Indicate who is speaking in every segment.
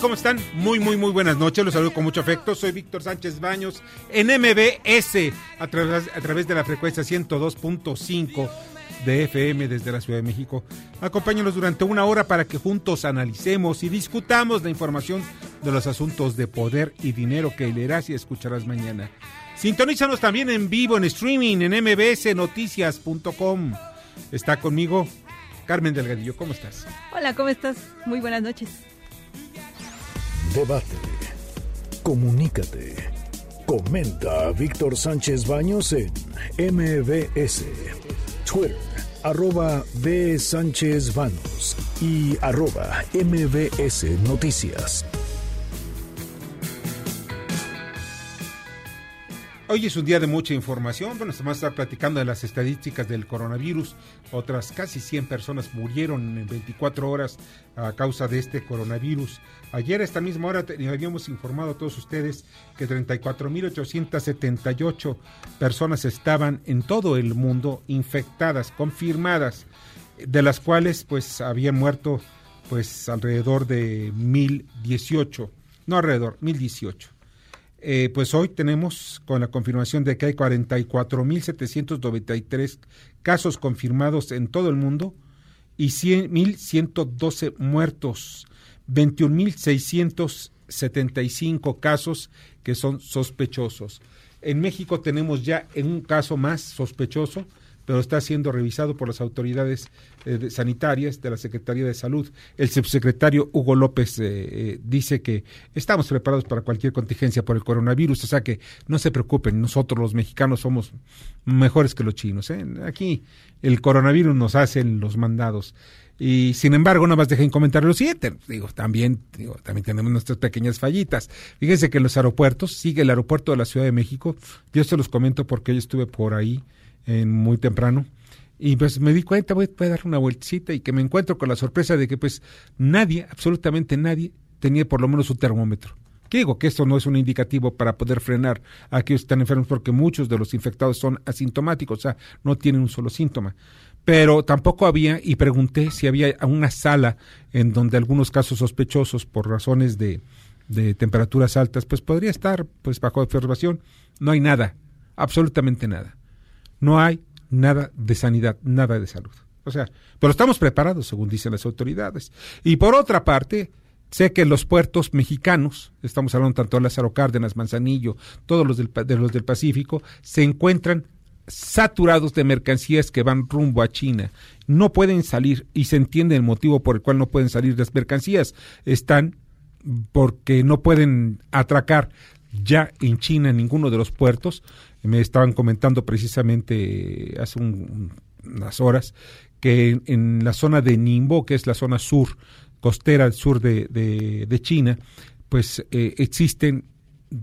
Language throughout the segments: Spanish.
Speaker 1: ¿Cómo están? Muy, muy, muy buenas noches. Los saludo con mucho afecto. Soy Víctor Sánchez Baños en MBS a través, a través de la frecuencia 102.5 de FM desde la Ciudad de México. Acompáñanos durante una hora para que juntos analicemos y discutamos la información de los asuntos de poder y dinero que leerás y escucharás mañana. Sintonízanos también en vivo en streaming en mbsnoticias.com. Está conmigo Carmen Delgadillo. ¿Cómo estás?
Speaker 2: Hola, ¿cómo estás? Muy buenas noches.
Speaker 3: Debate. Comunícate. Comenta a Víctor Sánchez Baños en MBS. Twitter, arroba B. Sánchez Baños y arroba MBS Noticias.
Speaker 1: Hoy es un día de mucha información. Bueno, vamos a estar platicando de las estadísticas del coronavirus. Otras casi 100 personas murieron en 24 horas a causa de este coronavirus. Ayer a esta misma hora habíamos informado a todos ustedes que 34.878 personas estaban en todo el mundo infectadas, confirmadas, de las cuales pues habían muerto pues alrededor de 1018, no alrededor, 1018. Eh, pues hoy tenemos con la confirmación de que hay 44.793 casos confirmados en todo el mundo y 100 1.112 muertos, 21.675 casos que son sospechosos. En México tenemos ya un caso más sospechoso, pero está siendo revisado por las autoridades eh, sanitarias de la Secretaría de Salud. El subsecretario Hugo López eh, eh, dice que estamos preparados para cualquier contingencia por el coronavirus, o sea que no se preocupen, nosotros los mexicanos somos mejores que los chinos. Aquí el coronavirus nos hacen los mandados. Y sin embargo, nada más dejen comentar lo siguiente. Digo, también, digo, también tenemos nuestras pequeñas fallitas. Fíjense que en los aeropuertos, sigue el aeropuerto de la Ciudad de México. Yo se los comento porque yo estuve por ahí en muy temprano. Y pues me di cuenta, voy, voy a dar una vueltecita y que me encuentro con la sorpresa de que pues nadie, absolutamente nadie, tenía por lo menos un termómetro. ¿Qué digo? Que esto no es un indicativo para poder frenar a aquellos que están enfermos porque muchos de los infectados son asintomáticos, o sea, no tienen un solo síntoma. Pero tampoco había, y pregunté si había una sala en donde algunos casos sospechosos por razones de, de temperaturas altas, pues podría estar pues bajo observación. No hay nada, absolutamente nada. No hay nada de sanidad, nada de salud. O sea, pero estamos preparados, según dicen las autoridades. Y por otra parte, sé que los puertos mexicanos, estamos hablando tanto de Lázaro Cárdenas, Manzanillo, todos los del, de los del Pacífico, se encuentran saturados de mercancías que van rumbo a China. No pueden salir y se entiende el motivo por el cual no pueden salir las mercancías. Están porque no pueden atracar ya en China ninguno de los puertos. Me estaban comentando precisamente hace un- unas horas que en, la zona de Ningbo, que es la zona sur, costera al sur de China, pues eh, existen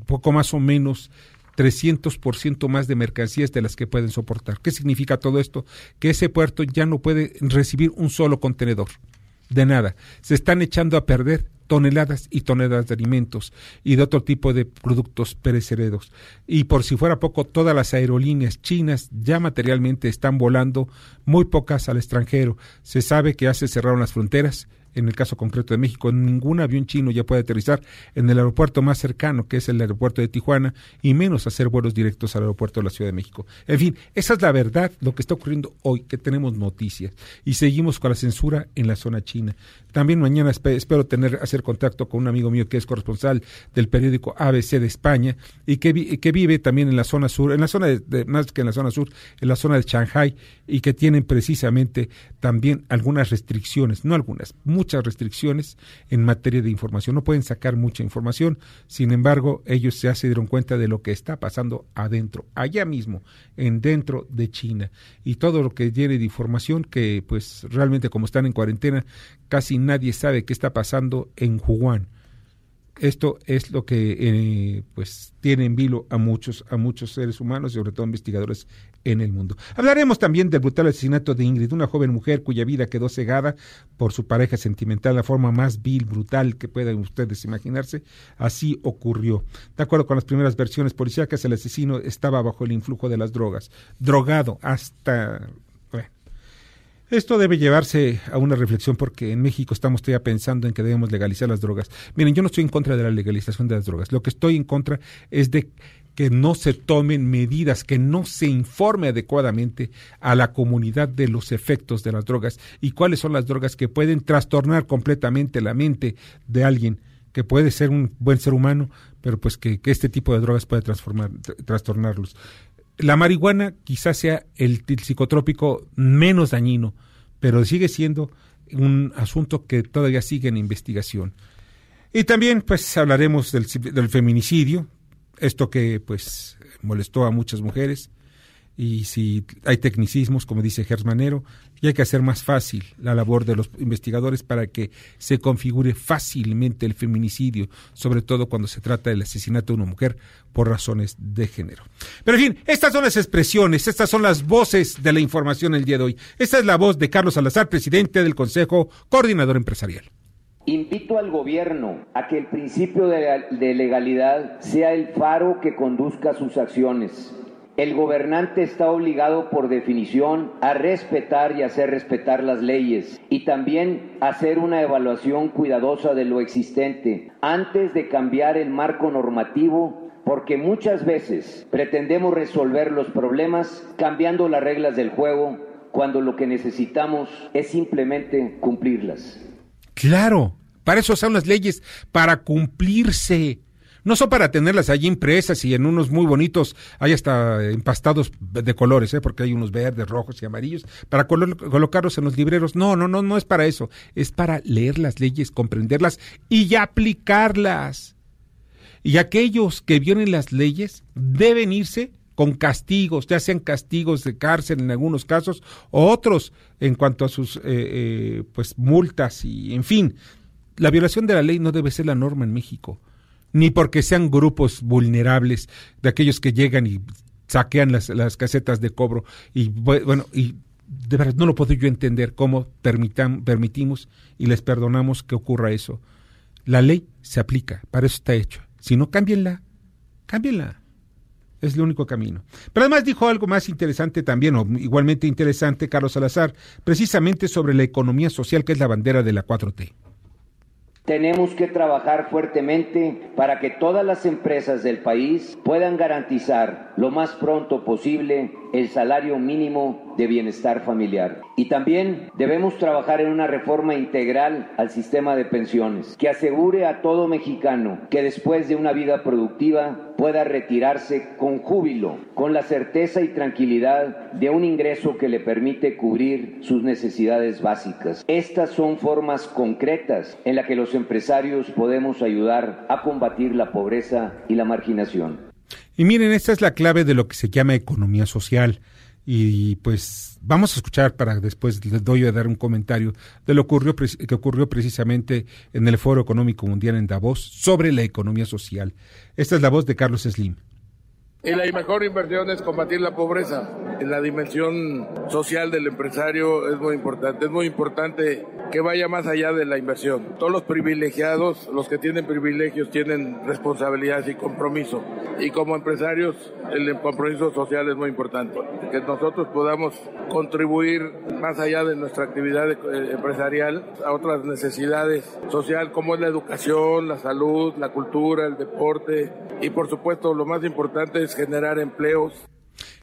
Speaker 1: poco más o menos 300% más de mercancías de las que pueden soportar. ¿Qué significa todo esto? Que ese puerto ya no puede recibir un solo contenedor de nada. Se están echando a perder toneladas y toneladas de alimentos y de otro tipo de productos perecederos. Y por si fuera poco, todas las aerolíneas chinas ya materialmente están volando, muy pocas al extranjero. Se sabe que ya se cerraron las fronteras en el caso concreto de México, ningún avión chino ya puede aterrizar en el aeropuerto más cercano, que es el aeropuerto de Tijuana, y menos hacer vuelos directos al aeropuerto de la Ciudad de México. En fin, esa es la verdad, lo que está ocurriendo hoy, que tenemos noticias. Y seguimos con la censura en la zona china. También mañana espe- espero tener, hacer contacto con un amigo mío que es corresponsal del periódico ABC de España y que, vi- que vive también en la zona sur, en la zona de- más que en la zona sur, en la zona de Shanghai, y que tienen precisamente también algunas restricciones, no algunas, muchas muchas restricciones en materia de información, no pueden sacar mucha información, sin embargo, ellos ya se dieron cuenta de lo que está pasando adentro, allá mismo, en dentro de China, y todo lo que tiene de información que pues realmente como están en cuarentena, casi nadie sabe qué está pasando en Wuhan esto es lo que eh, pues tiene en vilo a muchos a muchos seres humanos y sobre todo investigadores en el mundo. Hablaremos también del brutal asesinato de Ingrid, una joven mujer cuya vida quedó cegada por su pareja sentimental, la forma más vil, brutal que puedan ustedes imaginarse. Así ocurrió. De acuerdo con las primeras versiones policíacas, el asesino estaba bajo el influjo de las drogas, drogado hasta esto debe llevarse a una reflexión porque en México estamos todavía pensando en que debemos legalizar las drogas. Miren, yo no estoy en contra de la legalización de las drogas. Lo que estoy en contra es de que no se tomen medidas, que no se informe adecuadamente a la comunidad de los efectos de las drogas y cuáles son las drogas que pueden trastornar completamente la mente de alguien que puede ser un buen ser humano, pero pues que, que este tipo de drogas puede transformar, trastornarlos la marihuana quizás sea el, psicotrópico menos dañino, pero sigue siendo un asunto que todavía sigue en investigación. Y también pues hablaremos del, del feminicidio, esto que pues molestó a muchas mujeres, y si hay tecnicismos, como dice Gersmanero, y hay que hacer más fácil la labor de los investigadores para que se configure fácilmente el feminicidio, sobre todo cuando se trata del asesinato de una mujer por razones de género. Pero en fin, estas son las expresiones, estas son las voces de la información el día de hoy. Esta es la voz de Carlos Salazar, presidente del Consejo Coordinador Empresarial.
Speaker 4: Invito al gobierno a que el principio de legalidad sea el faro que conduzca sus acciones el gobernante está obligado por definición a respetar y hacer respetar las leyes y también hacer una evaluación cuidadosa de lo existente antes de cambiar el marco normativo porque muchas veces pretendemos resolver los problemas cambiando las reglas del juego cuando lo que necesitamos es simplemente cumplirlas.
Speaker 1: Claro, para eso son las leyes, para cumplirse no son para tenerlas allí impresas y en unos muy bonitos, hay hasta empastados de colores, ¿eh? porque hay unos verdes, rojos y amarillos, para colocarlos en los libreros. No, no, no, no es para eso. Es para leer las leyes, comprenderlas y aplicarlas. Y aquellos que violen las leyes deben irse con castigos, ya sean castigos de cárcel en algunos casos, o otros en cuanto a sus eh, eh, pues multas y en fin. La violación de la ley no debe ser la norma en México ni porque sean grupos vulnerables de aquellos que llegan y saquean las, las casetas de cobro. Y bueno, y de verdad no lo puedo yo entender cómo permitimos y les perdonamos que ocurra eso. La ley se aplica, para eso está hecho. Si no, cámbienla, cámbienla. Es el único camino. Pero además dijo algo más interesante también, o igualmente interesante, Carlos Salazar, precisamente sobre la economía social, que es la bandera de la 4T.
Speaker 4: Tenemos que trabajar fuertemente para que todas las empresas del país puedan garantizar lo más pronto posible el salario mínimo de bienestar familiar. Y también debemos trabajar en una reforma integral al sistema de pensiones que asegure a todo mexicano que después de una vida productiva pueda retirarse con júbilo, con la certeza y tranquilidad de un ingreso que le permite cubrir sus necesidades básicas. Estas son formas concretas en las que los empresarios podemos ayudar a combatir la pobreza y la marginación.
Speaker 1: Y miren, esta es la clave de lo que se llama economía social. Y pues vamos a escuchar para después les doy a dar un comentario de lo que ocurrió precisamente en el Foro Económico Mundial en Davos sobre la economía social. Esta es la voz de Carlos Slim.
Speaker 5: Y la mejor inversión es combatir la pobreza. En la dimensión social del empresario es muy importante. Es muy importante que vaya más allá de la inversión. Todos los privilegiados, los que tienen privilegios, tienen responsabilidades y compromiso. Y como empresarios, el compromiso social es muy importante. Que nosotros podamos contribuir más allá de nuestra actividad eh, empresarial a otras necesidades sociales como es la educación, la salud, la cultura, el deporte y por supuesto lo más importante es generar empleos.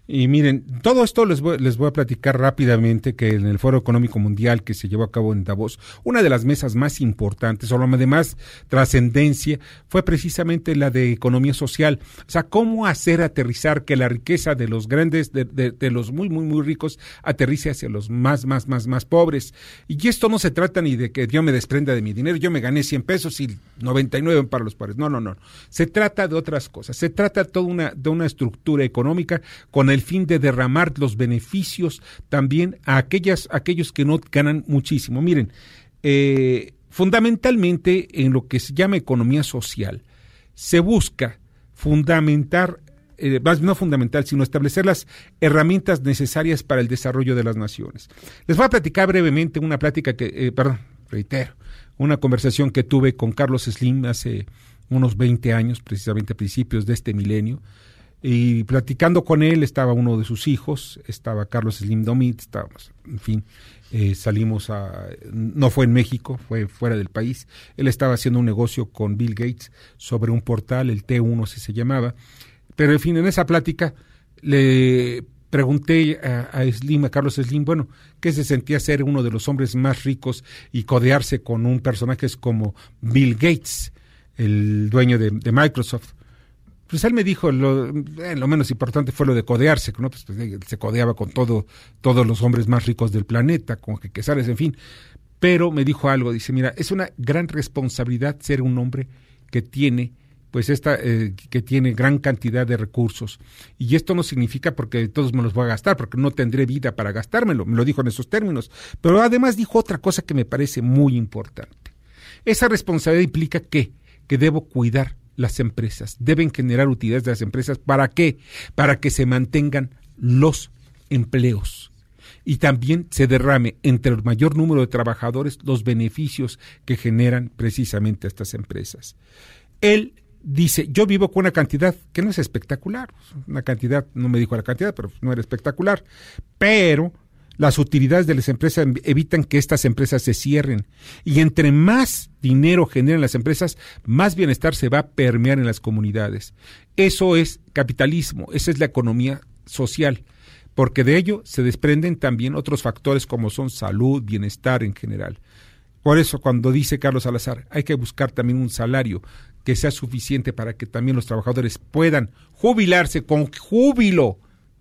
Speaker 1: Y miren, todo esto les voy, les voy a platicar rápidamente que en el Foro Económico Mundial que se llevó a cabo en Davos, una de las mesas más importantes o la de más trascendencia fue precisamente la de economía social. O sea, cómo hacer aterrizar que la riqueza de los grandes, de, de- de los muy, muy, muy ricos, aterrice hacia los más, más, más, más pobres. Y esto no se trata ni de que yo me desprenda de mi dinero, yo me gané 100 pesos y 99 para los pobres. No, no, no. Se trata de otras cosas. Se trata toda una, de una estructura económica con el fin de derramar los beneficios también a aquellas, aquellos que no ganan muchísimo. Miren, eh, fundamentalmente en lo que se llama economía social, se busca fundamentar, eh, no fundamental, sino establecer las herramientas necesarias para el desarrollo de las naciones. Les voy a platicar brevemente una plática que, eh, perdón, reitero, una conversación que tuve con Carlos Slim hace unos 20 años, precisamente a principios de este milenio, y platicando con él estaba uno de sus hijos, estaba Carlos Slim Domit, estábamos, en fin, eh, salimos a, no fue en México, fue fuera del país, él estaba haciendo un negocio con Bill Gates sobre un portal, el T1 si se llamaba, pero en fin, en esa plática le pregunté a, Slim, a Carlos Slim, bueno, ¿qué se sentía ser uno de los hombres más ricos y codearse con un personaje como Bill Gates, el dueño de Microsoft? Pues él me dijo, lo, eh, lo menos importante fue lo de codearse. Pues, pues, se codeaba con todo, todos los hombres más ricos del planeta, con Quesares, en fin. Pero me dijo algo, dice, mira, es una gran responsabilidad ser un hombre que tiene pues esta eh, que tiene gran cantidad de recursos y esto no significa porque todos me los voy a gastar porque no tendré vida para gastármelo me lo dijo en esos términos pero además dijo otra cosa que me parece muy importante esa responsabilidad implica que que debo cuidar las empresas. Deben generar utilidades de las empresas. Para qué para que se mantengan los empleos. Y también se derrame entre el mayor número de trabajadores los beneficios que generan precisamente estas empresas. Él dice, yo vivo con una cantidad que no es espectacular, una cantidad, no me dijo la cantidad, pero no era espectacular, pero las utilidades de las empresas evitan que estas empresas se cierren y entre más dinero generan las empresas, más bienestar se va a permear en las comunidades. Eso es capitalismo, esa es la economía social, porque de ello se desprenden también otros factores como son salud, bienestar en general. Por eso, cuando dice Carlos Salazar, hay que buscar también un salario que sea suficiente para que también los trabajadores puedan jubilarse con júbilo,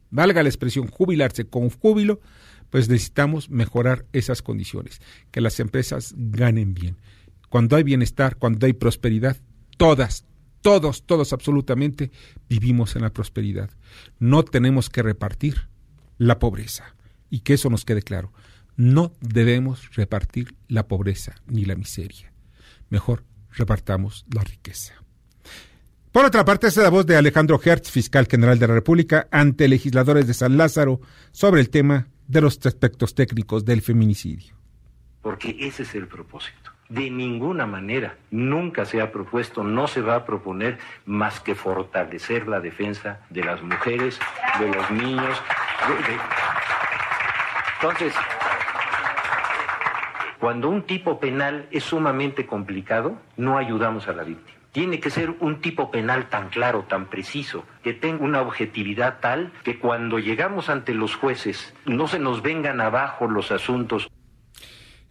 Speaker 1: valga la expresión, jubilarse con júbilo, pues necesitamos mejorar esas condiciones, que las empresas ganen bien. Cuando hay bienestar, cuando hay prosperidad, todas, todos, todos absolutamente vivimos en la prosperidad. No tenemos que repartir la pobreza y que eso nos quede claro. No debemos repartir la pobreza ni la miseria. Mejor repartamos la riqueza. Por otra parte, es la voz de Alejandro Hertz, fiscal general de la República, ante legisladores de San Lázaro sobre el tema de los aspectos técnicos del feminicidio.
Speaker 6: Porque ese es el propósito. De ninguna manera, nunca se ha propuesto, no se va a proponer más que fortalecer la defensa de las mujeres, de los niños. Entonces, cuando un tipo penal es sumamente complicado, no ayudamos a la víctima. Tiene que ser un tipo penal tan claro, tan preciso, que tenga una objetividad tal que cuando llegamos ante los jueces no se nos vengan abajo los asuntos.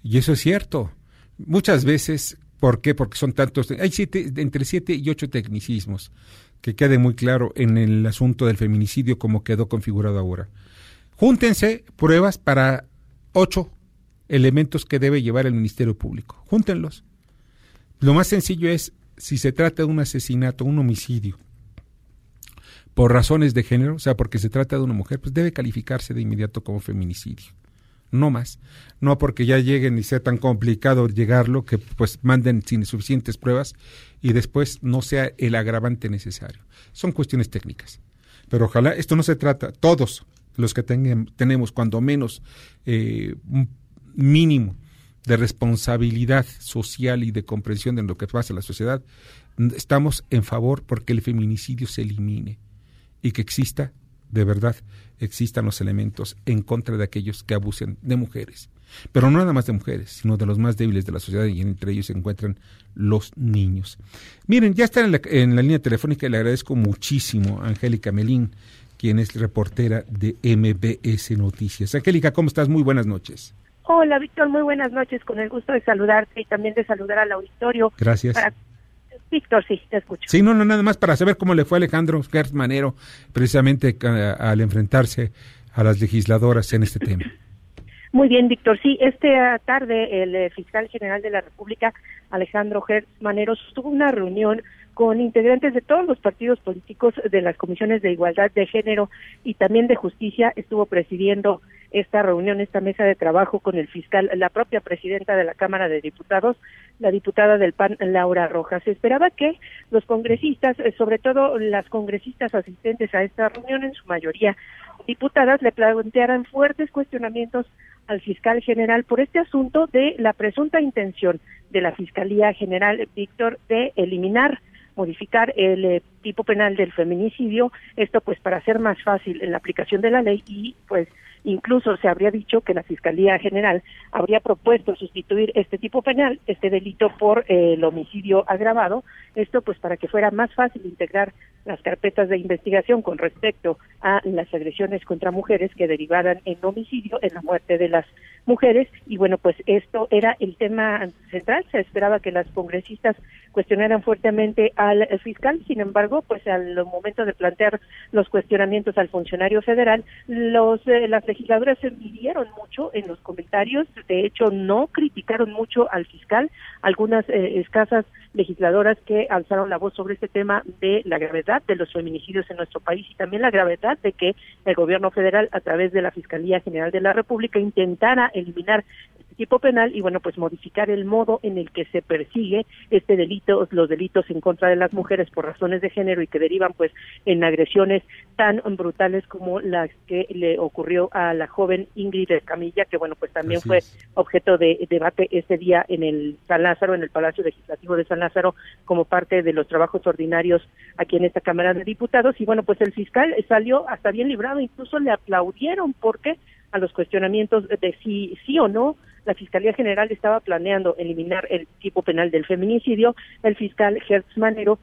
Speaker 1: Y eso es cierto. Muchas veces, ¿por qué? Porque son tantos, hay siete, entre siete y ocho tecnicismos, que quede muy claro en el asunto del feminicidio como quedó configurado ahora. Júntense pruebas para ocho elementos que debe llevar el Ministerio Público. Júntenlos. Lo más sencillo es, si se trata de un asesinato, un homicidio, por razones de género, o sea, porque se trata de una mujer, pues debe calificarse de inmediato como feminicidio. No más. No porque ya lleguen y sea tan complicado llegarlo que pues manden sin suficientes pruebas y después no sea el agravante necesario. Son cuestiones técnicas. Pero ojalá esto no se trata, todos los que tengan, tenemos cuando menos eh, un mínimo de responsabilidad social y de comprensión de lo que pasa en la sociedad, estamos en favor porque el feminicidio se elimine y que exista, de verdad, existan los elementos en contra de aquellos que abusen de mujeres. Pero no nada más de mujeres, sino de los más débiles de la sociedad y entre ellos se encuentran los niños. Miren, ya está en la, en la línea telefónica y le agradezco muchísimo a Angélica Melín, quien es reportera de MBS Noticias. Angélica, ¿cómo estás? Muy buenas noches.
Speaker 7: Hola, Víctor, muy buenas noches. Con el gusto de saludarte y también de saludar al auditorio.
Speaker 1: Gracias.
Speaker 7: Para- Víctor, sí, te escucho.
Speaker 1: Sí, no, no, nada más para saber cómo le fue a Alejandro Gertz Manero precisamente ca- al enfrentarse a las legisladoras en este tema.
Speaker 7: Muy bien, Víctor. Sí, esta tarde el eh, fiscal general de la República, Alejandro Gertz Manero, tuvo una reunión con integrantes de todos los partidos políticos de las comisiones de igualdad de género y también de justicia. Estuvo presidiendo esta reunión, esta mesa de trabajo con el fiscal, la propia presidenta de la Cámara de Diputados, la diputada del PAN, Laura Rojas. Se esperaba que los congresistas, eh, sobre todo las congresistas asistentes a esta reunión, en su mayoría diputadas, le plantearan fuertes cuestionamientos al fiscal general por este asunto de la presunta intención de la Fiscalía General, Víctor, de eliminar modificar el eh, tipo penal del feminicidio, esto pues para hacer más fácil la aplicación de la ley y pues incluso se habría dicho que la Fiscalía General habría propuesto sustituir este tipo penal, este delito por eh, el homicidio agravado, esto pues para que fuera más fácil integrar las carpetas de investigación con respecto a las agresiones contra mujeres que derivaran en homicidio, en la muerte de las mujeres. Y bueno pues esto era el tema central, se esperaba que las congresistas cuestionaran fuertemente al eh, fiscal, sin embargo pues al momento de plantear los cuestionamientos al funcionario federal, los eh, las legisladoras se midieron mucho en los comentarios, de hecho no criticaron mucho al fiscal, algunas eh, escasas legisladoras que alzaron la voz sobre este tema de la gravedad de los feminicidios en nuestro país y también la gravedad de que el gobierno federal a través de la Fiscalía General de la República intentara eliminar tipo penal y bueno pues modificar el modo en el que se persigue este delito los delitos en contra de las mujeres por razones de género y que derivan pues en agresiones tan brutales como las que le ocurrió a la joven Ingrid Escamilla que bueno pues también
Speaker 1: Así
Speaker 7: fue
Speaker 1: es.
Speaker 7: objeto de debate este día en el San Lázaro en el Palacio Legislativo de San Lázaro como parte de los trabajos ordinarios aquí en esta Cámara de Diputados y bueno pues el fiscal salió hasta bien librado incluso le aplaudieron porque a los cuestionamientos de si sí o no la Fiscalía General estaba planeando eliminar el tipo penal del feminicidio, el fiscal Hertz Manero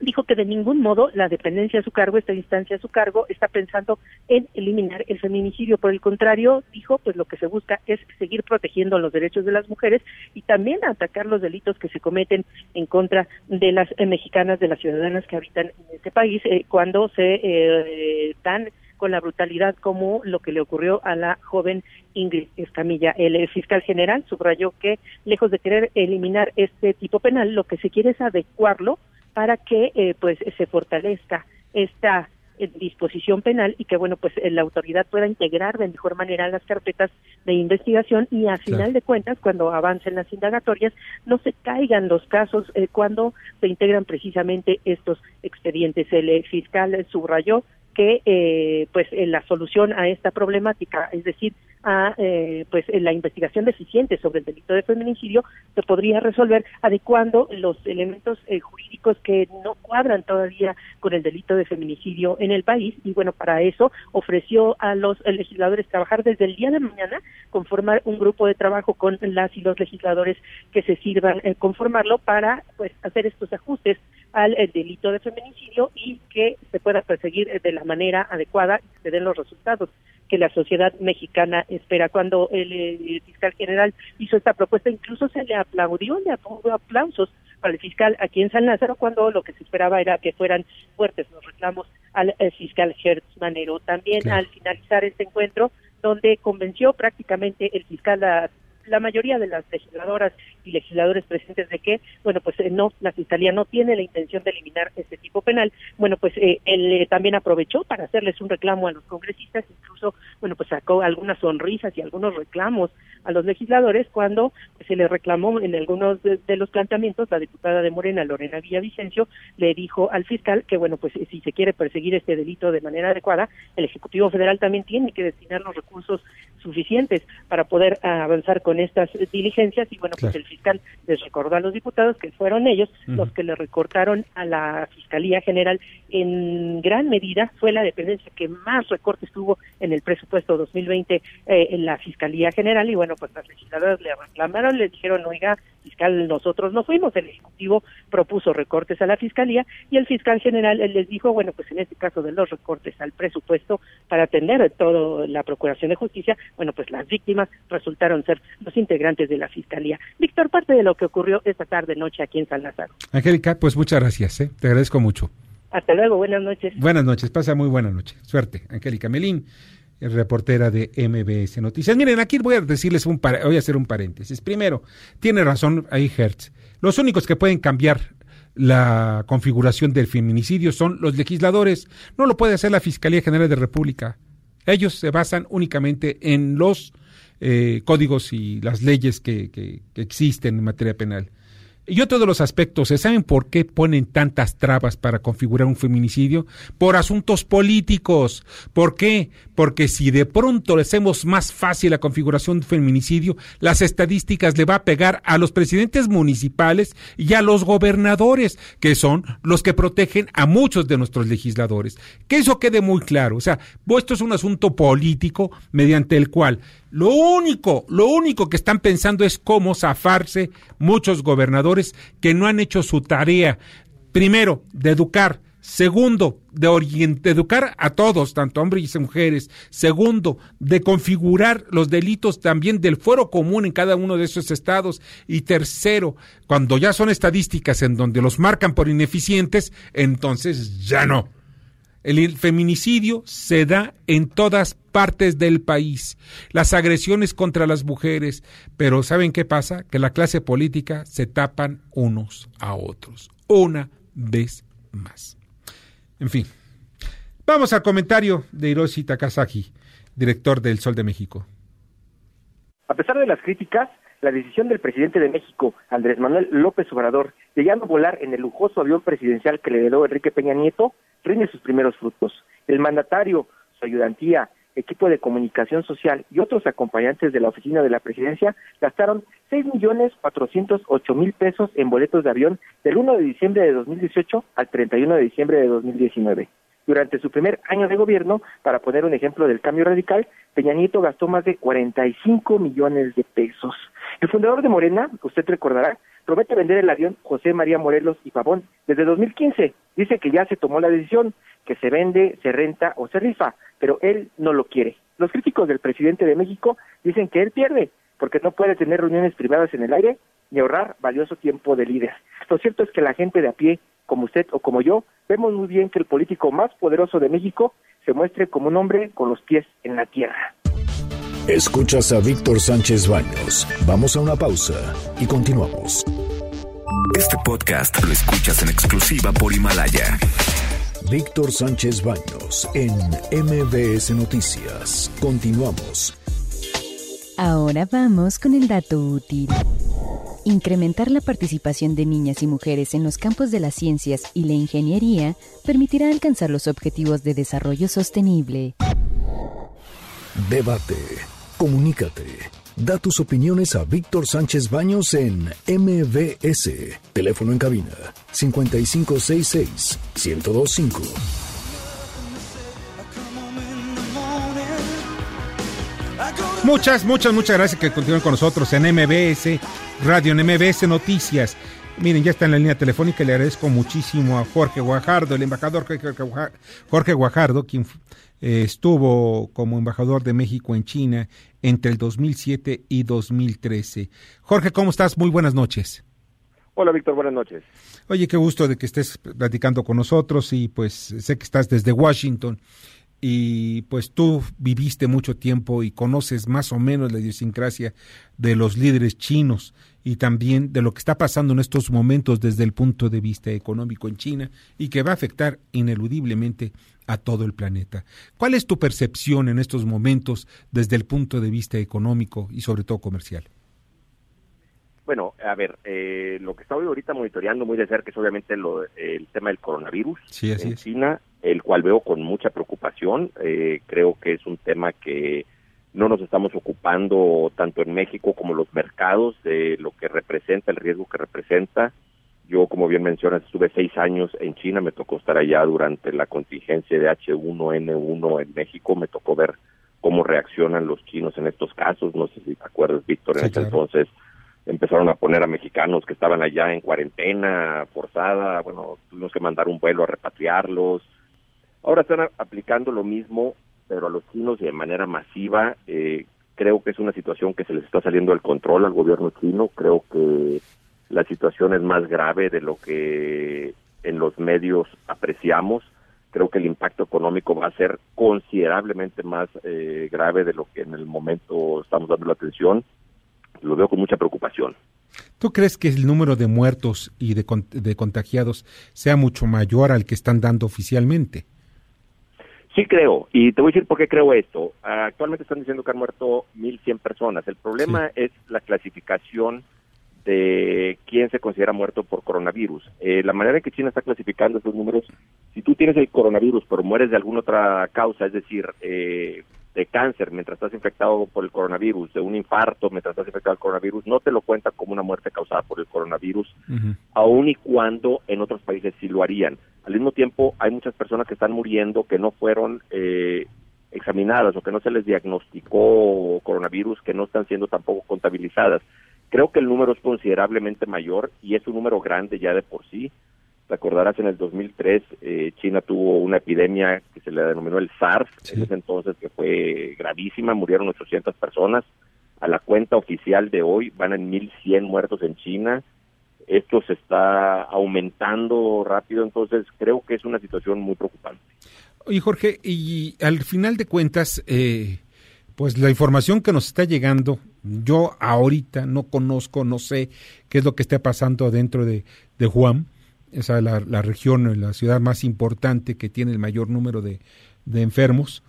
Speaker 7: dijo que de ningún modo la dependencia a su cargo, esta instancia a su cargo, está pensando en eliminar el feminicidio. Por el contrario, dijo, pues lo que se busca es seguir protegiendo los derechos de las mujeres y también atacar los delitos que se cometen en contra de las eh, mexicanas, de las ciudadanas que habitan en este país, eh, cuando se eh, dan con la brutalidad como lo que le ocurrió a la joven Ingrid Escamilla. El, eh, fiscal general subrayó que, lejos de querer eliminar este tipo penal, lo que se quiere es adecuarlo para que eh, pues se fortalezca esta eh, disposición penal y que bueno pues eh, la autoridad pueda integrar de mejor manera las carpetas de investigación y a final de cuentas cuando avancen las indagatorias no se caigan los casos eh, cuando se integran precisamente estos expedientes el eh, fiscal subrayó que eh, pues eh, la solución a esta problemática, es decir, a eh, pues eh, la investigación deficiente sobre el delito de feminicidio se podría resolver adecuando los elementos eh, jurídicos que no cuadran todavía con el delito de feminicidio en el país. Y bueno para eso ofreció a los eh, legisladores trabajar desde el día de mañana conformar un grupo de trabajo con las y los legisladores que se sirvan en conformarlo para pues hacer estos ajustes al eh, delito de feminicidio y que se pueda perseguir eh, de la manera adecuada y que se den los resultados que la sociedad mexicana espera. Cuando el, eh, fiscal general hizo esta propuesta, incluso se le aplaudió, le aplaudió aplausos para el fiscal aquí en San Lázaro, cuando lo que se esperaba era que fueran fuertes los reclamos al fiscal Hertz Manero. También
Speaker 1: Claro.
Speaker 7: al finalizar este encuentro, donde convenció prácticamente el fiscal a la mayoría de las legisladoras y legisladores presentes de que, bueno, pues eh, no, la Fiscalía no tiene la intención de eliminar este tipo penal. Bueno, pues eh, él eh, también aprovechó para hacerles un reclamo a los congresistas, incluso, bueno, pues sacó algunas sonrisas y algunos reclamos a los legisladores cuando pues, se le reclamó en algunos de, de los planteamientos, la diputada de Morena, Lorena Villavicencio, le dijo al fiscal que, bueno, pues si se quiere perseguir este delito de manera adecuada, el Ejecutivo Federal también tiene que destinar los recursos suficientes para poder ah, avanzar con estas diligencias. Y bueno, pues el fiscal les recordó a los diputados que fueron ellos los que le recortaron a la Fiscalía General en gran medida. Fue la dependencia que más recortes tuvo en el presupuesto 2020 eh, en la Fiscalía General. Y bueno, pues las legisladoras le reclamaron, le dijeron, oiga, fiscal nosotros no fuimos, el Ejecutivo propuso recortes a la Fiscalía y el fiscal general él les dijo, bueno, pues en este caso de los recortes al presupuesto para atender toda la Procuración de Justicia, bueno, pues las víctimas resultaron ser los integrantes de la Fiscalía. Víctor, parte de lo que ocurrió esta tarde noche aquí en San Lázaro.
Speaker 1: Angélica, pues muchas gracias, ¿eh? te agradezco mucho.
Speaker 7: Hasta luego, buenas noches.
Speaker 1: Buenas noches, pasa muy buena noche. Suerte, Angélica Melín, reportera de MBS Noticias. Miren, aquí voy a decirles un voy a hacer un paréntesis. Primero, tiene razón ahí Hertz. Los únicos que pueden cambiar la configuración del feminicidio son los legisladores. No lo puede hacer la Fiscalía General de República. Ellos se basan únicamente en los eh, códigos y las leyes que, que- que existen en materia penal. Y otro de los aspectos, es, ¿saben por qué ponen tantas trabas para configurar un feminicidio? Por asuntos políticos. ¿Por qué? Porque si de pronto le hacemos más fácil la configuración de feminicidio, las estadísticas le va a pegar a los presidentes municipales y a los gobernadores, que son los que protegen a muchos de nuestros legisladores. Que eso quede muy claro. O sea, esto es un asunto político mediante el cual lo único, lo único que están pensando es cómo zafarse muchos gobernadores que no han hecho su tarea. Primero, de educar. Segundo, de, orient- de educar a todos, tanto hombres y mujeres. Segundo, de configurar los delitos también del fuero común en cada uno de esos estados. Y tercero, cuando ya son estadísticas en donde los marcan por ineficientes, entonces ya no. El feminicidio se da en todas partes del país. Las agresiones contra las mujeres. Pero ¿saben qué pasa? Que la clase política se tapan unos a otros. Una vez más. En fin. Vamos al comentario de Hiroshi Takasaki, director del Sol de México.
Speaker 8: A pesar de las críticas, la decisión del presidente de México, Andrés Manuel López Obrador, de ya no volar en el lujoso avión presidencial que le heredó Enrique Peña Nieto, rinde sus primeros frutos. El mandatario, su ayudantía, equipo de comunicación social y otros acompañantes de la oficina de la presidencia gastaron seis millones cuatrocientos ocho mil pesos en boletos de avión del 1 de diciembre de 2018 al 31 de diciembre de 2019. Durante su primer año de gobierno, para poner un ejemplo del cambio radical, Peña Nieto gastó más de 45 millones de pesos. El fundador de Morena, usted recordará, promete vender el avión José María Morelos y Pavón desde 2015. Dice que ya se tomó la decisión, que se vende, se renta o se rifa, pero él no lo quiere. Los críticos del presidente de México dicen que él pierde, porque no puede tener reuniones privadas en el aire ni ahorrar valioso tiempo de líder. Lo cierto es que la gente de a pie, como usted o como yo, vemos muy bien que el político más poderoso de México se muestre como un hombre con los pies en la tierra.
Speaker 3: Escuchas a Víctor Sánchez Baños. Vamos a una pausa y continuamos.
Speaker 9: Este podcast lo escuchas en exclusiva por Himalaya.
Speaker 3: Víctor Sánchez Baños en MBS Noticias. Continuamos.
Speaker 10: Ahora vamos con el dato útil. Incrementar la participación de niñas y mujeres en los campos de las ciencias y la ingeniería permitirá alcanzar los objetivos de desarrollo sostenible.
Speaker 3: Debate. Comunícate. Da tus opiniones a Víctor Sánchez Baños en MBS. Teléfono en cabina 5566 1025.
Speaker 1: Muchas, muchas, muchas gracias que continúen con nosotros en MBS Radio, en MBS Noticias. Miren, ya está en la línea telefónica y le agradezco muchísimo a Jorge Guajardo, el embajador Jorge Guaja- Jorge Guajardo, quien eh, estuvo como embajador de México en China entre el 2007 y 2013. Jorge, ¿cómo estás? Muy buenas noches.
Speaker 8: Hola Víctor, buenas noches.
Speaker 1: Oye, qué gusto de que estés platicando con nosotros y pues sé que estás desde Washington y pues tú viviste mucho tiempo y conoces más o menos la idiosincrasia de los líderes chinos y también de lo que está pasando en estos momentos desde el punto de vista económico en China y que va a afectar ineludiblemente a todo el planeta. ¿Cuál es tu percepción en estos momentos desde el punto de vista económico y sobre todo comercial?
Speaker 8: Bueno, a ver, eh, lo que estoy ahorita monitoreando muy de cerca es obviamente lo, el tema del coronavirus
Speaker 1: Sí,
Speaker 8: en
Speaker 1: es.
Speaker 8: China, el cual veo con mucha preocupación. Eh, creo que es un tema que no nos estamos ocupando tanto en México como los mercados de lo que representa, el riesgo que representa. Yo, como bien mencionas, estuve seis años en China, me tocó estar allá durante la contingencia de H1N1 en México, me tocó ver cómo reaccionan los chinos en estos casos. No sé si te acuerdas, Víctor, en
Speaker 1: Sí,
Speaker 8: ese
Speaker 1: claro.
Speaker 8: entonces
Speaker 11: empezaron a poner a mexicanos que estaban allá en cuarentena forzada, bueno, tuvimos que mandar un vuelo a repatriarlos. Ahora están aplicando lo mismo, pero a los chinos de manera masiva. Eh, creo que es una situación que se les está saliendo del control al gobierno chino. Creo que la situación es más grave de lo que en los medios apreciamos. Creo que el impacto económico va a ser considerablemente más eh, grave de lo que en el momento estamos dando la atención. Lo veo con mucha preocupación.
Speaker 1: ¿Tú crees que el número de muertos y de, de contagiados sea mucho mayor al que están dando oficialmente?
Speaker 11: Sí creo, y te voy a decir por qué creo esto. Actualmente están diciendo que han muerto 1.100 personas. El problema es la clasificación de quién se considera muerto por coronavirus. Eh, la manera en que China está clasificando estos números, si tú tienes el coronavirus pero mueres de alguna otra causa, es decir, eh, de cáncer mientras estás infectado por el coronavirus, de un infarto mientras estás infectado por el coronavirus, no te lo cuenta como una muerte causada por el coronavirus, aun y cuando en otros países sí lo harían. Al mismo tiempo, hay muchas personas que están muriendo que no fueron eh, examinadas o que no se les diagnosticó coronavirus, que no están siendo tampoco contabilizadas. Creo que el número es considerablemente mayor y es un número grande ya de por sí. Te acordarás, en el 2003 eh, China tuvo una epidemia que se le denominó el SARS, en ese entonces que fue gravísima, murieron 800 personas. A la cuenta oficial de hoy van en 1.100 muertos en China. Esto se está aumentando rápido, entonces creo que es una situación muy preocupante.
Speaker 1: Oye, Jorge, y al final de cuentas, eh, pues la información que nos está llegando, yo ahorita no conozco, no sé qué es lo que está pasando dentro de, de Esa la, la región, la ciudad más importante que tiene el mayor número de, de enfermos,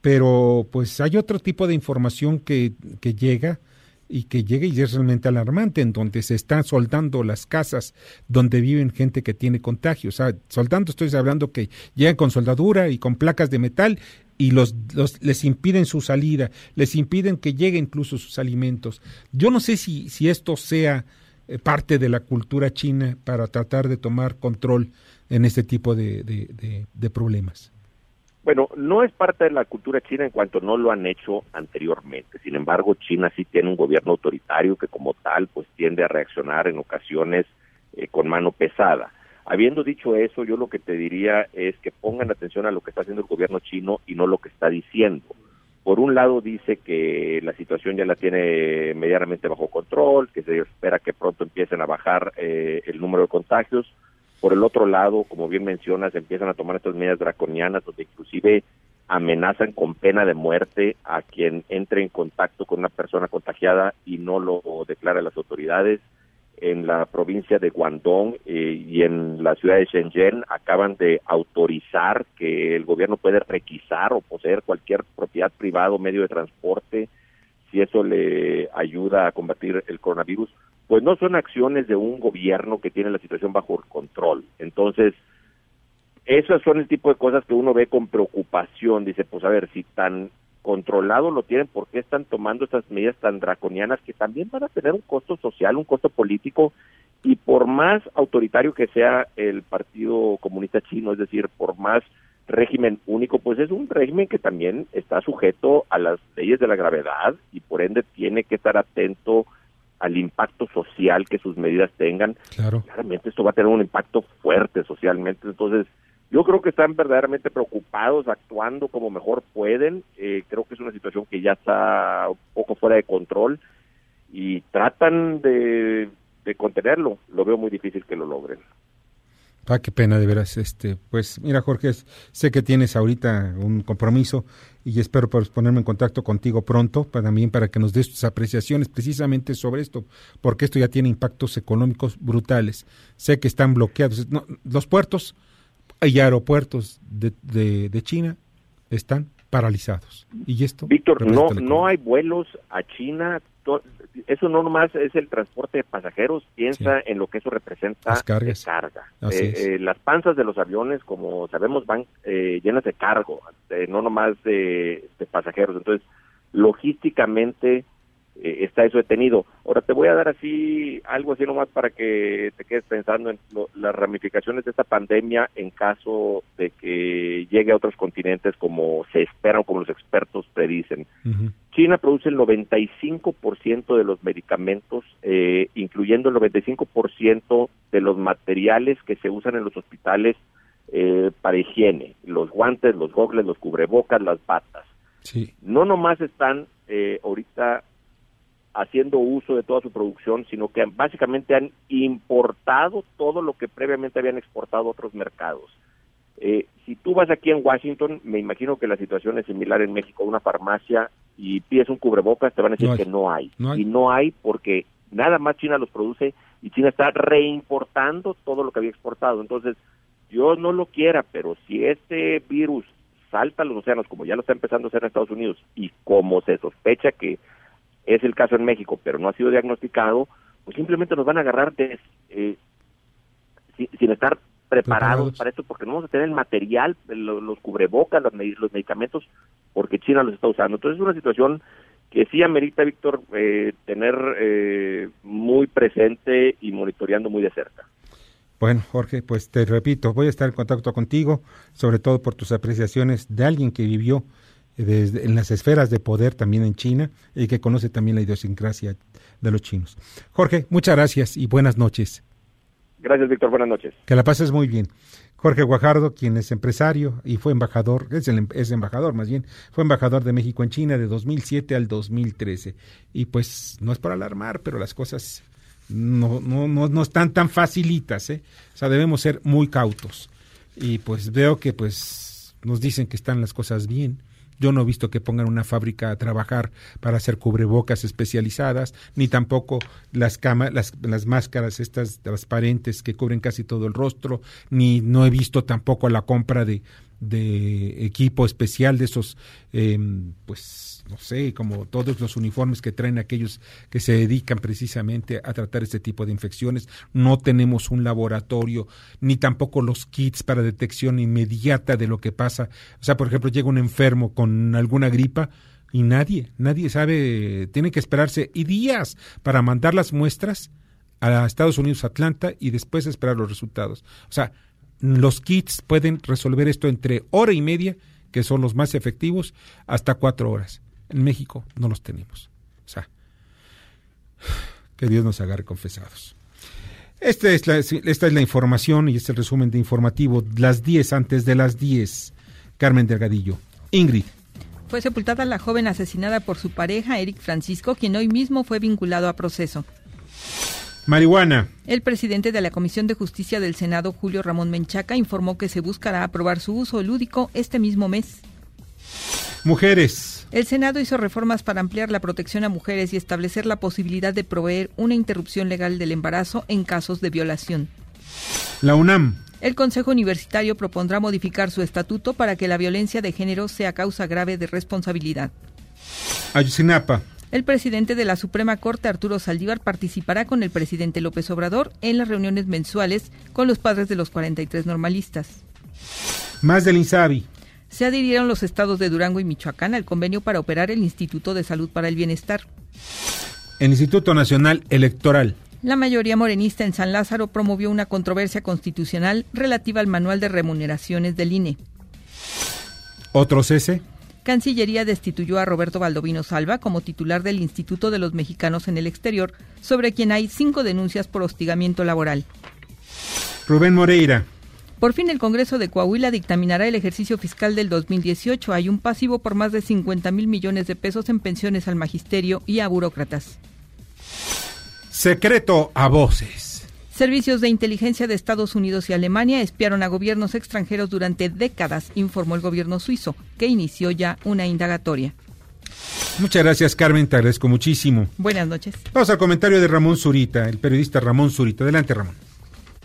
Speaker 1: pero pues hay otro tipo de información que, que llega y que llega y es realmente alarmante, en donde se están soldando las casas donde viven gente que tiene contagios. O sea, soldando estoy hablando que llegan con soldadura y con placas de metal y los, los les impiden su salida, les impiden que lleguen incluso sus alimentos. Yo no sé si, si esto sea eh, parte de la cultura china para tratar de tomar control en este tipo de, de, de, de problemas.
Speaker 11: Bueno, no es parte de la cultura china en cuanto no lo han hecho anteriormente. Sin embargo, China sí tiene un gobierno autoritario que como tal pues tiende a reaccionar en ocasiones eh, con mano pesada. Habiendo dicho eso, yo lo que te diría es que pongan atención a lo que está haciendo el gobierno chino y no lo que está diciendo. Por un lado dice que la situación ya la tiene medianamente bajo control, que se espera que pronto empiecen a bajar eh, el número de contagios. Por el otro lado, como bien mencionas, empiezan a tomar estas medidas draconianas donde inclusive amenazan con pena de muerte a quien entre en contacto con una persona contagiada y no lo declara las autoridades. En la provincia de Guangdong eh, y en la ciudad de Shenzhen acaban de autorizar que el gobierno puede requisar o poseer cualquier propiedad privada o medio de transporte si eso le ayuda a combatir el coronavirus pues no son acciones de un gobierno que tiene la situación bajo control. Entonces, esas son el tipo de cosas que uno ve con preocupación. Dice, pues a ver, si tan controlado lo tienen, ¿por qué están tomando estas medidas tan draconianas que también van a tener un costo social, un costo político? Y por más autoritario que sea el Partido Comunista Chino, es decir, por más régimen único, pues es un régimen que también está sujeto a las leyes de la gravedad y por ende tiene que estar atento al impacto social que sus medidas tengan.
Speaker 1: Claro.
Speaker 11: Claramente esto va a tener un impacto fuerte socialmente. Entonces, yo creo que están verdaderamente preocupados, actuando como mejor pueden. Eh, creo que es una situación que ya está un poco fuera de control y tratan de, contenerlo. Lo veo muy difícil que lo logren.
Speaker 1: Ah, qué pena, de veras. Este, pues mira, Jorge, sé que tienes ahorita un compromiso y espero ponerme en contacto contigo pronto para también para que nos des tus apreciaciones precisamente sobre esto, porque esto ya tiene impactos económicos brutales. Sé que están bloqueados. No, los puertos y aeropuertos de, de, de China están paralizados. Y esto.
Speaker 11: Víctor, no, no hay vuelos a China. to- Eso no nomás es el transporte de pasajeros. Piensa en lo que eso representa
Speaker 1: Las cargas.
Speaker 11: de carga.
Speaker 1: Así
Speaker 11: Eh,
Speaker 1: es.
Speaker 11: eh, las panzas de los aviones, como sabemos, van eh, llenas de cargo, eh, no nomás de, de pasajeros. Entonces, logísticamente eh, está eso detenido. Ahora te voy a dar así algo así nomás para que te quedes pensando en lo- las ramificaciones de esta pandemia en caso de que llegue a otros continentes como se esperan, como los expertos predicen. China produce el 95% de los medicamentos, eh, incluyendo el 95% de los materiales que se usan en los hospitales eh, para higiene, los guantes, los gogles, los cubrebocas, las batas.
Speaker 1: Sí.
Speaker 11: No nomás están eh, ahorita haciendo uso de toda su producción, sino que básicamente han importado todo lo que previamente habían exportado a otros mercados. Eh, si tú vas aquí en Washington, me imagino que la situación es similar en México, una farmacia y pides un cubrebocas, te van a decir
Speaker 1: No
Speaker 11: que no hay.
Speaker 1: No hay.
Speaker 11: Y no hay porque nada más China los produce y China está reimportando todo lo que había exportado. Entonces, Dios no lo quiera, pero si este virus salta a los océanos, como ya lo está empezando a hacer en Estados Unidos, y como se sospecha que es el caso en México, pero no ha sido diagnosticado, pues simplemente nos van a agarrar eh, sin, sin estar preparados,
Speaker 1: Preparados.
Speaker 11: para esto, porque no vamos a tener el material, lo- los, cubrebocas, los, los medicamentos, porque China los está usando. Entonces es una situación que sí amerita, Víctor, eh, tener eh, muy presente y monitoreando muy de cerca.
Speaker 1: Bueno, Jorge, pues te repito, voy a estar en contacto contigo, sobre todo por tus apreciaciones de alguien que vivió desde, en las esferas de poder también en China y que conoce también la idiosincrasia de los chinos. Jorge, muchas gracias y buenas noches.
Speaker 11: Gracias, Víctor. Buenas noches.
Speaker 1: Que la pases muy bien. Jorge Guajardo, quien es empresario y fue embajador, es, el, em- es embajador más bien, fue embajador de México en China de 2007 al 2013. Y pues no es para alarmar, pero las cosas no, no, no, no están tan facilitas, ¿eh? O sea, debemos ser muy cautos. Y pues veo que pues nos dicen que están las cosas bien. Yo no he visto que pongan una fábrica a trabajar para hacer cubrebocas especializadas, ni tampoco las, cama- las, las máscaras estas transparentes que cubren casi todo el rostro, ni no he visto tampoco la compra de, de equipo especial de esos, eh, pues, no sé, como todos los uniformes que traen aquellos que se dedican precisamente a tratar este tipo de infecciones. No tenemos un laboratorio, ni tampoco los kits para detección inmediata de lo que pasa. O sea, por ejemplo, llega un enfermo con alguna gripa y nadie, nadie sabe, tiene que esperarse y días para mandar las muestras a Estados Unidos, Atlanta, y después esperar los resultados. O sea, los kits pueden resolver esto entre hora y media, que son los más efectivos, hasta cuatro horas. En México no los tenemos. O sea, que Dios nos agarre confesados. Esta es la, información y este es el resumen de informativo. Las 10 antes de las 10. Carmen Delgadillo. Ingrid.
Speaker 2: Fue sepultada la joven asesinada por su pareja, Eric Francisco, quien hoy mismo fue vinculado a proceso.
Speaker 1: Marihuana.
Speaker 2: El presidente de la Comisión de Justicia del Senado, Julio Ramón Menchaca, informó que se buscará aprobar su uso lúdico este mismo mes.
Speaker 1: Mujeres.
Speaker 2: El Senado hizo reformas para ampliar la protección a mujeres y establecer la posibilidad de proveer una interrupción legal del embarazo en casos de violación.
Speaker 1: La UNAM.
Speaker 2: El Consejo Universitario propondrá modificar su estatuto para que la violencia de género sea causa grave de responsabilidad.
Speaker 1: Ayotzinapa.
Speaker 2: El presidente de la Suprema Corte, Arturo Saldívar, participará con el presidente López Obrador en las reuniones mensuales con los padres de los 43 normalistas.
Speaker 1: Más del INSABI.
Speaker 2: Se adhirieron los estados de Durango y Michoacán al convenio para operar el Instituto de Salud para el Bienestar.
Speaker 1: El Instituto Nacional Electoral.
Speaker 2: La mayoría morenista en San Lázaro promovió una controversia constitucional relativa al manual de remuneraciones del INE.
Speaker 1: Otro cese.
Speaker 2: Cancillería destituyó a Roberto Baldovino Salva como titular del Instituto de los Mexicanos en el Exterior, sobre quien hay cinco denuncias por hostigamiento laboral.
Speaker 1: Rubén Moreira.
Speaker 2: Por fin el Congreso de Coahuila dictaminará el ejercicio fiscal del 2018. Hay un pasivo por más de 50 mil millones de pesos en pensiones al magisterio y a burócratas.
Speaker 1: Secreto a voces.
Speaker 2: Servicios de inteligencia de Estados Unidos y Alemania espiaron a gobiernos extranjeros durante décadas, informó el gobierno suizo, que inició ya una indagatoria.
Speaker 1: Muchas gracias, Carmen. Te agradezco muchísimo.
Speaker 2: Buenas noches.
Speaker 1: Vamos al comentario de Ramón Zurita, el periodista Ramón Zurita. Adelante, Ramón.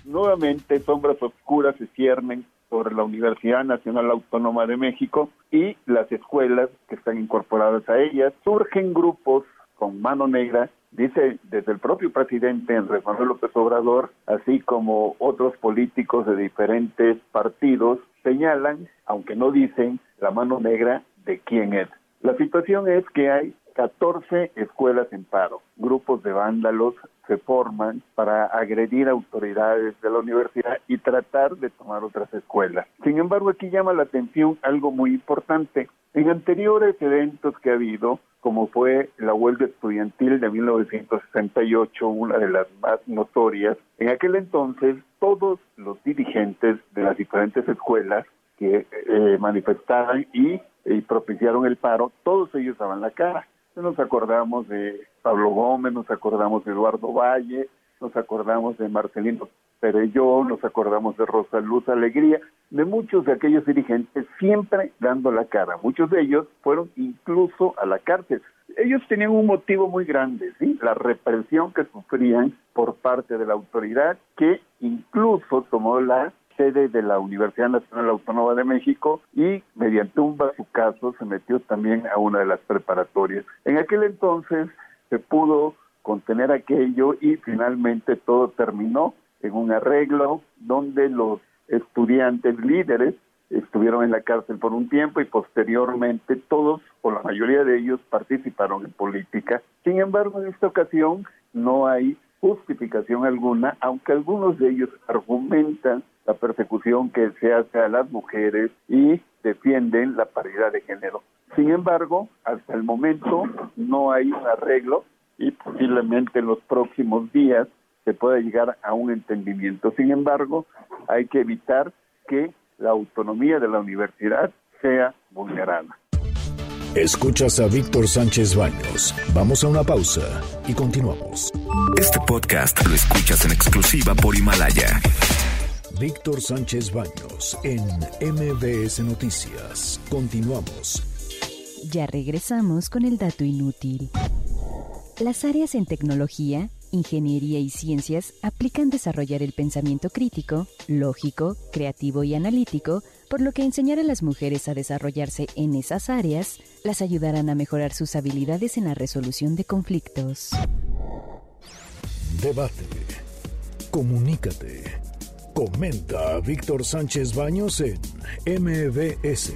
Speaker 12: Nuevamente, sombras oscuras se ciernen sobre la Universidad Nacional Autónoma de México y las escuelas que están incorporadas a ellas. Surgen grupos con mano negra, dice desde el propio presidente Andrés Manuel López Obrador, así como otros políticos de diferentes partidos, señalan, aunque no dicen, la mano negra de quién es. La situación es que hay 14 escuelas en paro. Grupos de vándalos se forman para agredir autoridades de la universidad y tratar de tomar otras escuelas. Sin embargo, aquí llama la atención algo muy importante. En anteriores eventos que ha habido, como fue la huelga estudiantil de 1968, una de las más notorias, en aquel entonces todos los dirigentes de las diferentes escuelas que eh, manifestaron y, y propiciaron el paro, todos ellos daban la cara. Nos acordamos de Pablo Gómez, nos acordamos de Eduardo Valle, nos acordamos de Marcelino Pereyó, nos acordamos de Rosa Luz Alegría, de muchos de aquellos dirigentes siempre dando la cara. Muchos de ellos fueron incluso a la cárcel. Ellos tenían un motivo muy grande, ¿sí? La represión que sufrían por parte de la autoridad, que incluso tomó la sede de la Universidad Nacional Autónoma de México y mediante un caso se metió también a una de las preparatorias. En aquel entonces se pudo contener aquello y finalmente todo terminó en un arreglo donde los estudiantes líderes estuvieron en la cárcel por un tiempo y posteriormente todos o la mayoría de ellos participaron en política. Sin embargo, en esta ocasión no hay justificación alguna, aunque algunos de ellos argumentan la persecución que se hace a las mujeres y defienden la paridad de género. Sin embargo, hasta el momento no hay un arreglo y posiblemente en los próximos días se pueda llegar a un entendimiento. Sin embargo, hay que evitar que la autonomía de la universidad sea vulnerada.
Speaker 3: Escuchas a Víctor Sánchez Baños. Vamos a una pausa y continuamos.
Speaker 9: Este podcast lo escuchas en exclusiva por Himalaya.
Speaker 3: Víctor Sánchez Baños en MBS Noticias. Continuamos.
Speaker 10: Ya regresamos con el dato inútil. Las áreas en tecnología, ingeniería y ciencias aplican desarrollar el pensamiento crítico, lógico, creativo y analítico, por lo que enseñar a las mujeres a desarrollarse en esas áreas las ayudarán a mejorar sus habilidades en la resolución de conflictos.
Speaker 3: Debate. Comunícate. Comenta a Víctor Sánchez Baños en MBS.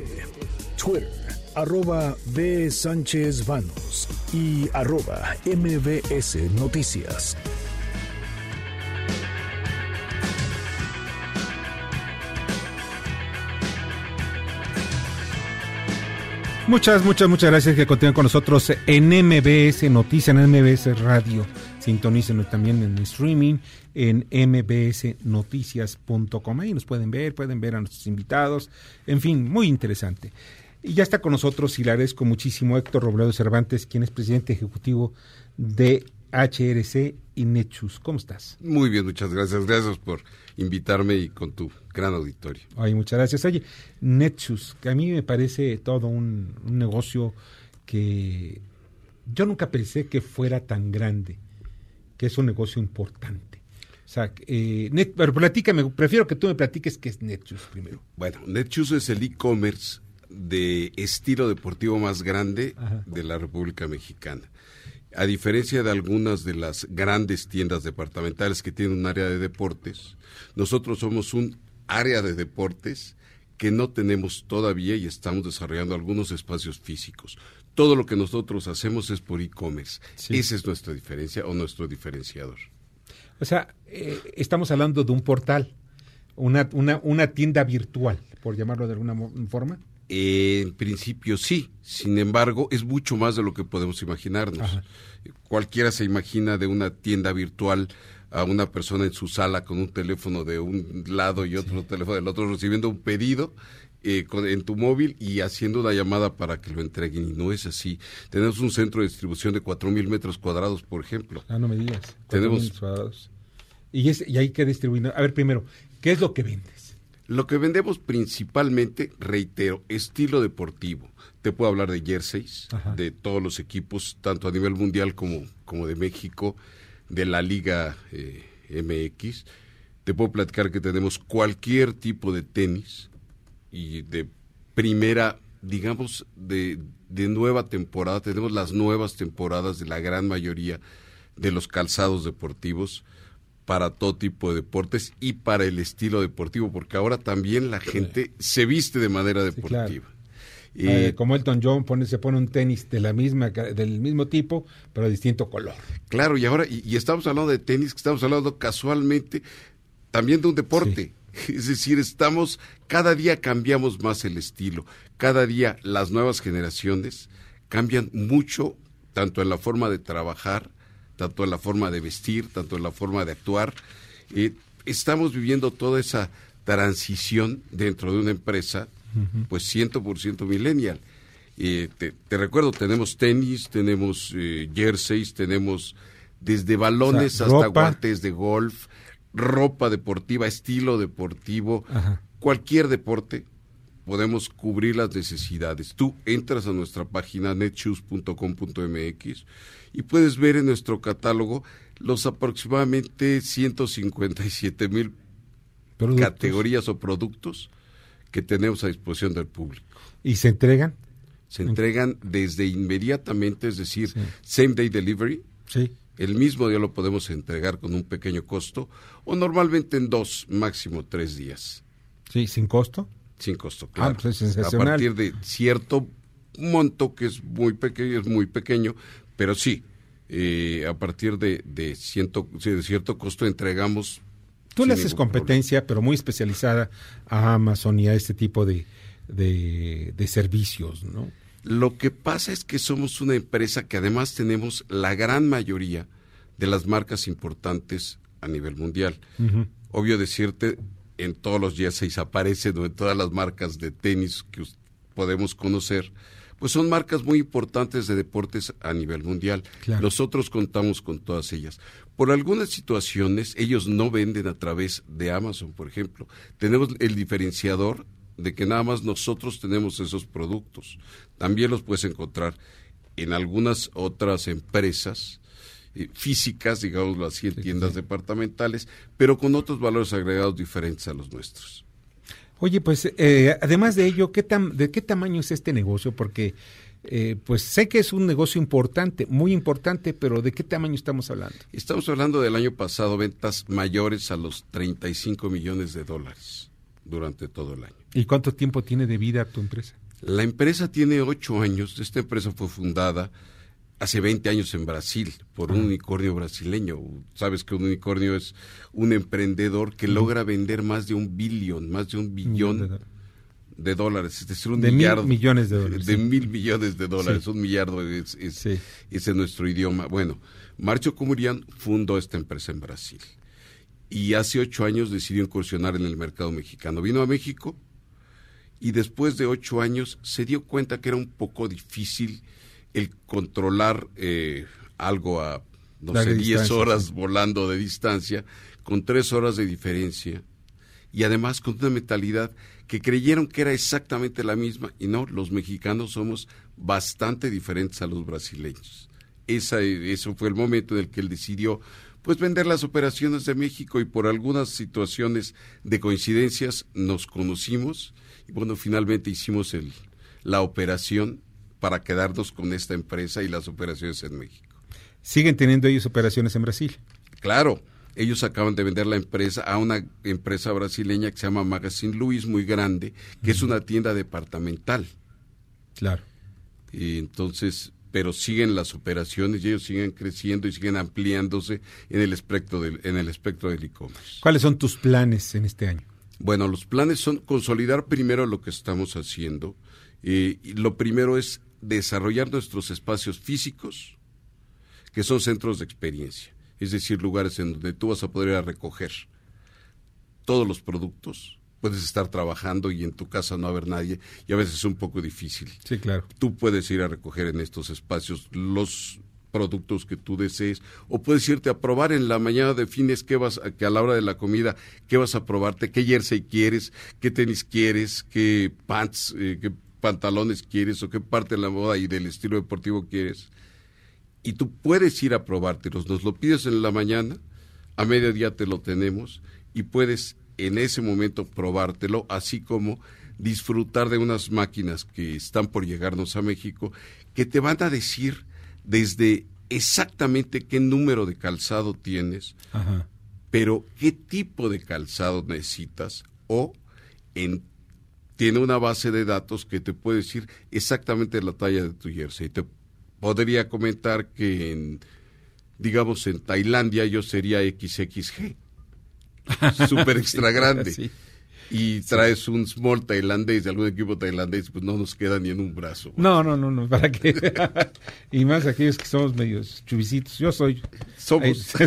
Speaker 3: Twitter, arroba B. Sánchez Baños y arroba MBS Noticias.
Speaker 1: Muchas, muchas, muchas gracias que continúen con nosotros en MBS Noticias, en MBS Radio. Sintonícenos también en streaming en mbsnoticias.com. Ahí nos pueden ver, pueden ver a nuestros invitados. En fin, muy interesante. Y ya está con nosotros y le agradezco muchísimo Héctor Robledo Cervantes, quien es presidente ejecutivo de HRC y Nechus. ¿Cómo estás?
Speaker 13: Muy bien, muchas gracias. Gracias por invitarme y con tu gran auditorio.
Speaker 1: Ay, muchas gracias. Oye, Nechus, que a mí me parece todo un, un negocio que yo nunca pensé que fuera tan grande, que es un negocio importante. O sea, eh, Net- pero platícame, prefiero que tú me platiques qué es Nechus primero.
Speaker 13: Bueno, Netshoes es el e-commerce de estilo deportivo más grande
Speaker 1: Ajá.
Speaker 13: de la República Mexicana. A diferencia de algunas de las grandes tiendas departamentales que tienen un área de deportes, nosotros somos un área de deportes que no tenemos todavía y estamos desarrollando algunos espacios físicos. Todo lo que nosotros hacemos es por e-commerce. Esa es nuestra diferencia o nuestro diferenciador.
Speaker 1: O sea, eh, estamos hablando de un portal, una, una, una tienda virtual, por llamarlo de alguna mo-
Speaker 13: En principio sí, sin embargo es mucho más de lo que podemos imaginarnos. Cualquiera se imagina de una tienda virtual a una persona en su sala con un teléfono de un lado y otro teléfono del otro recibiendo un pedido eh, con- en tu móvil y haciendo una llamada para que lo entreguen y no es así. Tenemos un centro de distribución de cuatro mil metros cuadrados, por ejemplo.
Speaker 1: Ah, no me digas.
Speaker 13: Tenemos-
Speaker 1: 4.000 cuadrados. Y, es, y hay que distribuir. A ver, primero, ¿qué es lo que vendes?
Speaker 13: Lo que vendemos principalmente, reitero, estilo deportivo. Te puedo hablar de jerseys,
Speaker 1: Ajá.
Speaker 13: de todos los equipos, tanto a nivel mundial como, como de México, de la Liga eh, MX. Te puedo platicar que tenemos cualquier tipo de tenis y de primera, digamos, de, de nueva temporada. Tenemos las nuevas temporadas de la gran mayoría de los calzados deportivos para todo tipo de deportes y para el estilo deportivo, porque ahora también la gente se viste de manera deportiva.
Speaker 1: Eh, como Elton John pone, se pone un tenis de la misma, del mismo tipo, pero de distinto color.
Speaker 13: Claro, y ahora, y, y estamos hablando de tenis, que estamos hablando casualmente también de un deporte. Es decir, estamos, cada día cambiamos más el estilo, cada día las nuevas generaciones cambian mucho, tanto en la forma de trabajar, tanto en la forma de vestir, tanto en la forma de actuar. Eh, estamos viviendo toda esa transición dentro de una empresa, pues 100% millennial. Eh, te, te recuerdo, tenemos tenis, tenemos eh, jerseys, tenemos desde balones
Speaker 1: O sea,
Speaker 13: hasta guantes de golf, ropa deportiva, estilo deportivo,
Speaker 1: Ajá.
Speaker 13: cualquier deporte, podemos cubrir las necesidades. Tú entras a nuestra página netshoes.com.mx y puedes ver en nuestro catálogo los aproximadamente 157 mil categorías o productos que tenemos a disposición del público.
Speaker 1: ¿Y se entregan?
Speaker 13: Se entregan desde inmediatamente, es decir, same day delivery.
Speaker 1: Sí.
Speaker 13: El mismo día lo podemos entregar con un pequeño costo o normalmente en dos, máximo tres días.
Speaker 1: Sí, sin costo.
Speaker 13: Sin costo,
Speaker 1: Ah,
Speaker 13: claro.
Speaker 1: pues es
Speaker 13: a partir de cierto monto que es muy pequeño, es muy pequeño, pero sí, eh, a partir de, de, ciento, de cierto costo entregamos.
Speaker 1: Tú le haces competencia, pero muy especializada a Amazon y a este tipo de, de, de servicios, ¿no?
Speaker 13: Lo que pasa es que somos una empresa que además tenemos la gran mayoría de las marcas importantes a nivel mundial. Obvio decirte, en todos los jerseys aparecen o en todas las marcas de tenis que podemos conocer, pues son marcas muy importantes de deportes a nivel mundial.
Speaker 1: Claro.
Speaker 13: Nosotros contamos con todas ellas. Por algunas situaciones, ellos no venden a través de Amazon, por ejemplo. Tenemos el diferenciador de que nada más nosotros tenemos esos productos. También los puedes encontrar en algunas otras empresas eh, físicas, digámoslo así, en tiendas departamentales, pero con otros valores agregados diferentes a los nuestros.
Speaker 1: Oye, pues eh, además de ello, ¿qué tam- ¿de qué tamaño es este negocio? Porque eh, pues sé que es un negocio importante, muy importante, pero ¿de qué tamaño estamos hablando?
Speaker 13: Estamos hablando del año pasado, ventas mayores a los 35 millones de dólares durante todo el año.
Speaker 1: ¿Y cuánto tiempo tiene de vida tu empresa?
Speaker 13: La empresa tiene ocho años. Esta empresa fue fundada hace 20 años en Brasil por un unicornio brasileño. Sabes que un unicornio es un emprendedor que logra vender más de un billón, más de un billón de dólares, es decir, un
Speaker 1: De mil
Speaker 13: millardo.
Speaker 1: millones de dólares,
Speaker 13: De
Speaker 1: sí.
Speaker 13: mil millones de dólares,
Speaker 1: Sí.
Speaker 13: un millardo es, es, es en nuestro idioma. Bueno, Marcio Comurian fundó esta empresa en Brasil y hace ocho años decidió incursionar en el mercado mexicano. Vino a México y después de ocho años se dio cuenta que era un poco difícil el controlar eh, algo a, no sé, diez
Speaker 1: distancia,
Speaker 13: horas
Speaker 1: sí.
Speaker 13: volando de distancia, con tres horas de diferencia y además con una mentalidad que creyeron que era exactamente la misma y no, los mexicanos somos bastante diferentes a los brasileños. Esa, eso fue el momento en el que él decidió pues vender las operaciones de México y por algunas situaciones de coincidencias nos conocimos y bueno, finalmente hicimos el, la operación para quedarnos con esta empresa y las operaciones en México.
Speaker 1: ¿Siguen teniendo ellos operaciones en Brasil?
Speaker 13: Claro, ellos acaban de vender la empresa a una empresa brasileña que se llama Magazine Luis, muy grande, que es una tienda departamental.
Speaker 1: Claro.
Speaker 13: Y entonces, pero siguen las operaciones y ellos siguen creciendo y siguen ampliándose en el espectro del, en el espectro del e-commerce.
Speaker 1: ¿Cuáles son tus planes en este año?
Speaker 13: Bueno, los planes son consolidar primero lo que estamos haciendo. eh, y lo primero es desarrollar nuestros espacios físicos, que son centros de experiencia, es decir, lugares en donde tú vas a poder ir a recoger todos los productos. Puedes estar trabajando y en tu casa no haber nadie y a veces es un poco difícil.
Speaker 1: Sí, claro.
Speaker 13: Tú puedes ir a recoger en estos espacios los productos que tú desees o puedes irte a probar en la mañana defines qué vas a, que a la hora de la comida qué vas a probarte qué jersey quieres qué tenis quieres qué pants eh, qué pantalones quieres o qué parte de la moda y del estilo deportivo quieres y tú puedes ir a probártelos nos lo pides en la mañana a mediodía te lo tenemos y puedes en ese momento probártelo así como disfrutar de unas máquinas que están por llegarnos a México que te van a decir desde exactamente qué número de calzado tienes,
Speaker 1: Ajá.
Speaker 13: pero qué tipo de calzado necesitas o en tiene una base de datos que te puede decir exactamente la talla de tu jersey. Te podría comentar que en, digamos, en Tailandia yo sería XXG. Súper extra grande.
Speaker 1: Sí.
Speaker 13: Y traes un small tailandés de algún equipo tailandés, pues no nos queda ni en un brazo.
Speaker 1: No, no, no, no, ¿para qué? y más aquellos que somos medios chubicitos. Yo soy.
Speaker 13: Somos.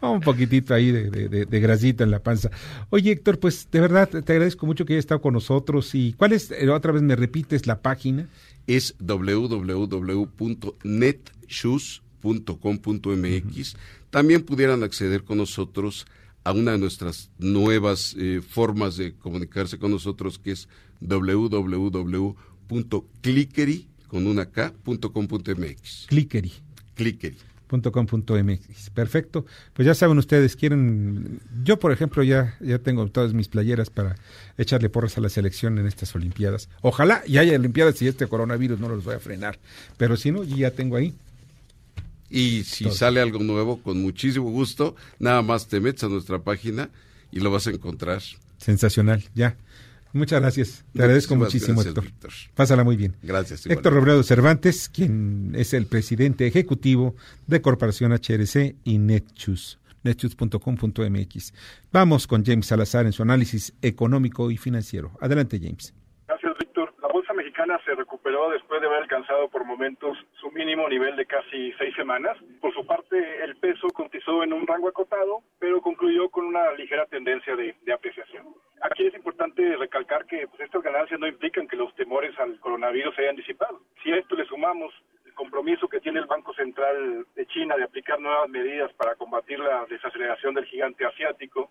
Speaker 1: un poquitito ahí de, de, grasita en la panza. Oye, Héctor, pues de verdad te agradezco mucho que hayas estado con nosotros. ¿Y cuál es, eh, otra vez me repites la página?
Speaker 13: es www.netshoes.com.mx. También pudieran acceder con nosotros a una de nuestras nuevas eh, formas de comunicarse con nosotros, que es www.clickery con una K.com.mx.
Speaker 1: Clickery.
Speaker 13: Clickery.
Speaker 1: .com.mx. Perfecto. Pues ya saben ustedes, quieren... Yo, por ejemplo, ya, ya tengo todas mis playeras para echarle porras a la selección en estas Olimpiadas. Ojalá y haya Olimpiadas y este coronavirus no los voy a frenar. Pero si no, ya tengo ahí.
Speaker 13: Y si
Speaker 1: Todo.
Speaker 13: sale algo nuevo, con muchísimo gusto, nada más te metes a nuestra página y lo vas a encontrar.
Speaker 1: Sensacional, ya. Muchas gracias. Te agradezco muchísimo,
Speaker 13: gracias,
Speaker 1: Héctor.
Speaker 13: Víctor.
Speaker 1: Pásala muy bien.
Speaker 13: Gracias.
Speaker 1: Héctor. Robledo Cervantes, quien es el presidente ejecutivo de Corporación HRC y Netchus, netchus.com.mx. Vamos con James Salazar en su análisis económico y financiero. Adelante, James.
Speaker 14: Gracias, Víctor. La bolsa mexicana se recuperó después de haber alcanzado por momentos su mínimo nivel de casi seis semanas. Por su parte, el peso cotizó en un rango acotado, pero concluyó con una ligera tendencia de, de apreciación. Aquí es importante recalcar que pues, estas ganancias no implican que los temores al coronavirus se hayan disipado. Si a esto le sumamos el compromiso que tiene el Banco Central de China de aplicar nuevas medidas para combatir la desaceleración del gigante asiático,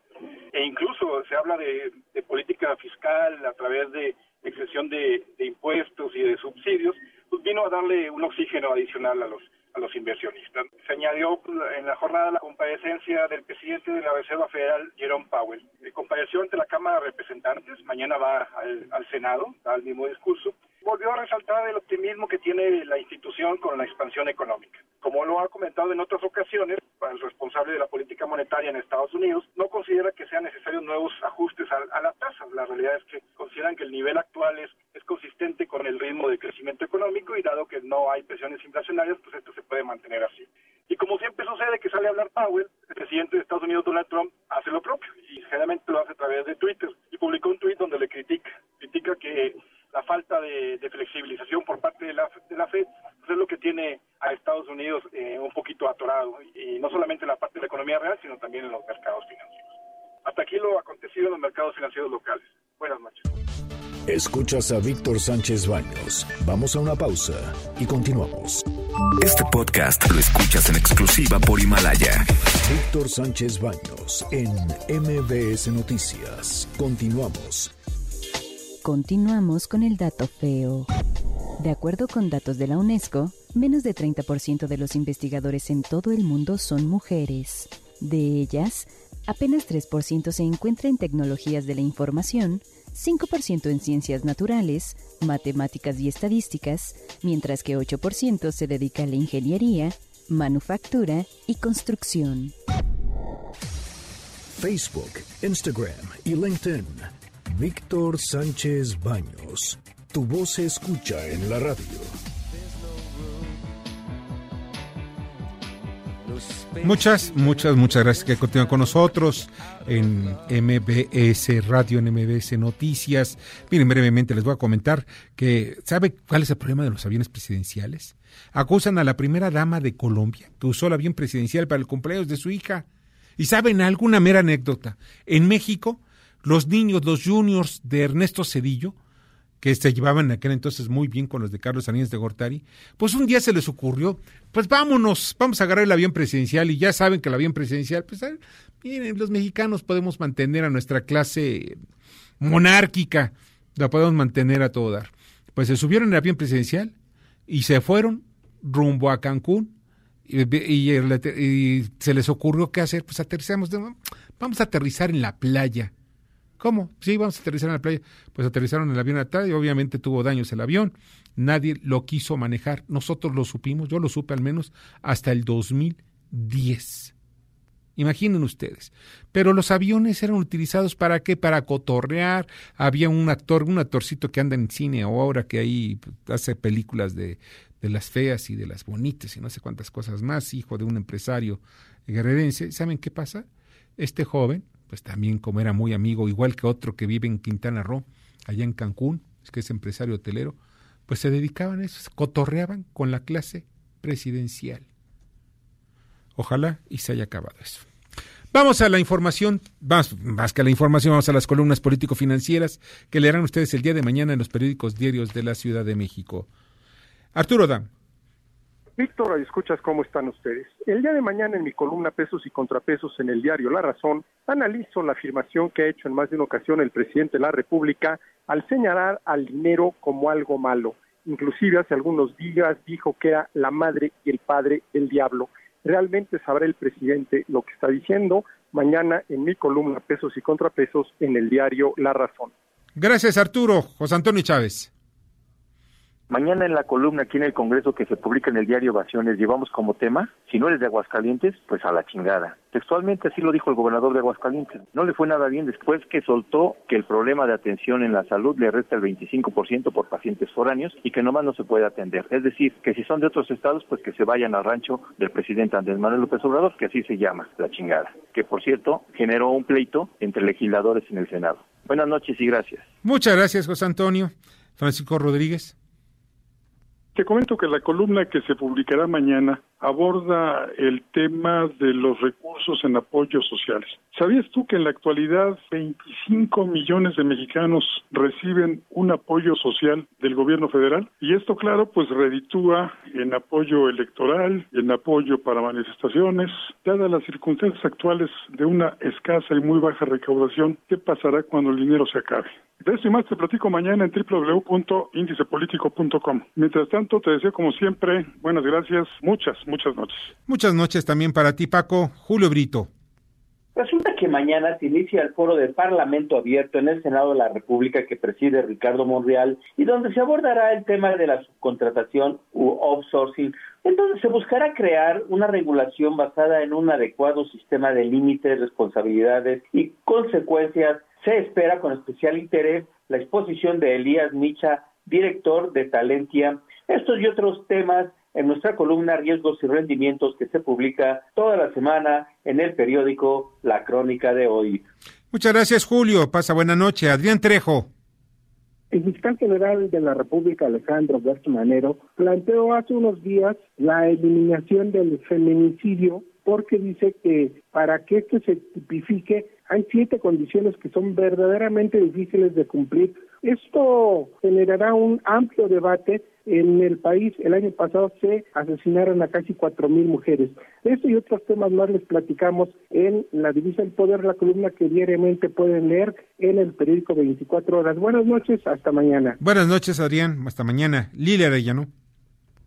Speaker 14: e incluso se habla de, de política fiscal a través de excesión de, de impuestos y de subsidios, pues vino a darle un oxígeno adicional a los a los inversionistas. Se añadió pues, en la jornada la comparecencia del presidente de la Reserva Federal, Jerome Powell. Eh, compareció ante la Cámara de Representantes, mañana va al, al Senado, da el mismo discurso. Volvió a resaltar el optimismo que tiene la institución con la expansión económica. Como lo ha comentado en otras ocasiones, el responsable de la política monetaria en Estados Unidos no considera que sean necesarios nuevos ajustes a, a la tasa. La realidad es que consideran que el nivel actual es, consistente con el ritmo de crecimiento económico y dado que no hay presiones inflacionarias, pues esto se puede mantener así. Y como siempre sucede que sale a hablar Powell, el presidente de Estados Unidos, Donald Trump, hace lo propio y generalmente lo hace a través de Twitter y publicó un tweet donde le critica, critica que la falta de, de flexibilización por parte de la, de la Fed pues es lo que tiene a Estados Unidos eh, un poquito atorado y no solamente en la parte de la economía real, sino también en los mercados financieros. Hasta aquí lo acontecido en los mercados financieros locales. Buenas noches.
Speaker 3: Escuchas a Víctor Sánchez Baños. Vamos a una pausa y continuamos.
Speaker 9: Este podcast lo escuchas en exclusiva por Himalaya.
Speaker 3: Víctor Sánchez Baños en MBS Noticias. Continuamos.
Speaker 10: Continuamos con el dato feo. De acuerdo con datos de la UNESCO, menos de 30% de los investigadores en todo el mundo son mujeres. De ellas, apenas 3% se encuentra en tecnologías de la información, 5% en ciencias naturales, matemáticas y estadísticas, mientras que 8% se dedica a la ingeniería, manufactura y construcción.
Speaker 3: Facebook, Instagram y LinkedIn. Víctor Sánchez Baños. Tu voz se escucha en la radio.
Speaker 1: Muchas, muchas, muchas gracias que continúan con nosotros en MBS Radio, en MBS Noticias. Miren, brevemente les voy a comentar que, ¿sabe cuál es el problema de los aviones presidenciales? Acusan a la primera dama de Colombia que usó el avión presidencial para el cumpleaños de su hija. Y saben alguna mera anécdota. En México, los niños, los juniors de Ernesto Cedillo, que se llevaban en aquel entonces muy bien con los de Carlos Salinas de Gortari, pues un día se les ocurrió, pues vámonos, vamos a agarrar el avión presidencial y ya saben que el avión presidencial, pues ah, miren, los mexicanos podemos mantener a nuestra clase monárquica, la podemos mantener a todo dar. Pues se subieron en el avión presidencial y se fueron rumbo a Cancún y, y, y se les ocurrió qué hacer, pues aterrizamos, vamos a aterrizar en la playa. ¿Cómo? Sí, vamos a aterrizar en la playa. Pues aterrizaron el avión atrás y obviamente tuvo daños el avión. Nadie lo quiso manejar. Nosotros lo supimos, yo lo supe al menos hasta el 2010. Imaginen ustedes. Pero los aviones eran utilizados para qué? Para cotorrear. Había un actor, un actorcito que anda en cine o ahora que ahí hace películas de, de las feas y de las bonitas y no sé cuántas cosas más, hijo de un empresario guerrerense. ¿Saben qué pasa? Este joven, pues también como era muy amigo, igual que otro que vive en Quintana Roo, allá en Cancún, es que es empresario hotelero, pues se dedicaban a eso, cotorreaban con la clase presidencial. Ojalá y se haya acabado eso. Vamos a la información, más, más que a la información, vamos a las columnas político-financieras que leerán ustedes el día de mañana en los periódicos diarios de la Ciudad de México. Arturo Dam.
Speaker 15: Víctor, escuchas cómo están ustedes. El día de mañana en mi columna Pesos y Contrapesos en el diario La Razón, analizo la afirmación que ha hecho en más de una ocasión el presidente de la República al señalar al dinero como algo malo. Inclusive hace algunos días dijo que era la madre y el padre del diablo. Realmente sabrá el presidente lo que está diciendo mañana en mi columna Pesos y Contrapesos en el diario La Razón.
Speaker 1: Gracias, Arturo. José Antonio Chávez.
Speaker 8: Mañana en la columna aquí en el Congreso que se publica en el diario Ovaciones llevamos como tema, si no eres de Aguascalientes, pues a la chingada. Textualmente así lo dijo el gobernador de Aguascalientes. No le fue nada bien después que soltó que el problema de atención en la salud le resta el 25% por pacientes foráneos y que nomás no se puede atender. Es decir, que si son de otros estados, pues que se vayan al rancho del presidente Andrés Manuel López Obrador, que así se llama, la chingada. Que por cierto, generó un pleito entre legisladores en el Senado. Buenas noches y gracias.
Speaker 1: Muchas gracias, José Antonio. Francisco Rodríguez.
Speaker 16: Te comento que la columna que se publicará mañana aborda el tema de los recursos en apoyos sociales. ¿Sabías tú que en la actualidad 25 millones de mexicanos reciben un apoyo social del gobierno federal? Y esto, claro, pues reditúa en apoyo electoral, en apoyo para manifestaciones. Dadas las circunstancias actuales de una escasa y muy baja recaudación, ¿qué pasará cuando el dinero se acabe? De esto y más te platico mañana en www.indicepolitico.com. Mientras tanto, te deseo como siempre buenas gracias, muchas, muchas noches.
Speaker 1: Muchas noches también para ti, Paco. Julio Brito.
Speaker 17: Resulta que mañana se inicia el foro de Parlamento Abierto en el Senado de la República que preside Ricardo Monreal y donde se abordará el tema de la subcontratación u outsourcing, en donde se buscará crear una regulación basada en un adecuado sistema de límites, responsabilidades y consecuencias. Se espera con especial interés la exposición de Elías Micha, director de Talentia. Estos y otros temas en nuestra columna Riesgos y Rendimientos que se publica toda la semana en el periódico La Crónica de hoy.
Speaker 1: Muchas gracias, Julio. Pasa buena noche. Adrián Trejo.
Speaker 18: El fiscal general de la República, Alejandro Gertz Manero, planteó hace unos días la eliminación del feminicidio porque dice que para que esto se tipifique hay siete condiciones que son verdaderamente difíciles de cumplir. Esto generará un amplio debate en el país. El año pasado se asesinaron a casi cuatro mil mujeres. Esto y otros temas más les platicamos en la Divisa del Poder, la columna que diariamente pueden leer en el periódico 24 horas. Buenas noches, hasta mañana.
Speaker 1: Buenas noches, Adrián. Hasta mañana. Lilia Arellano.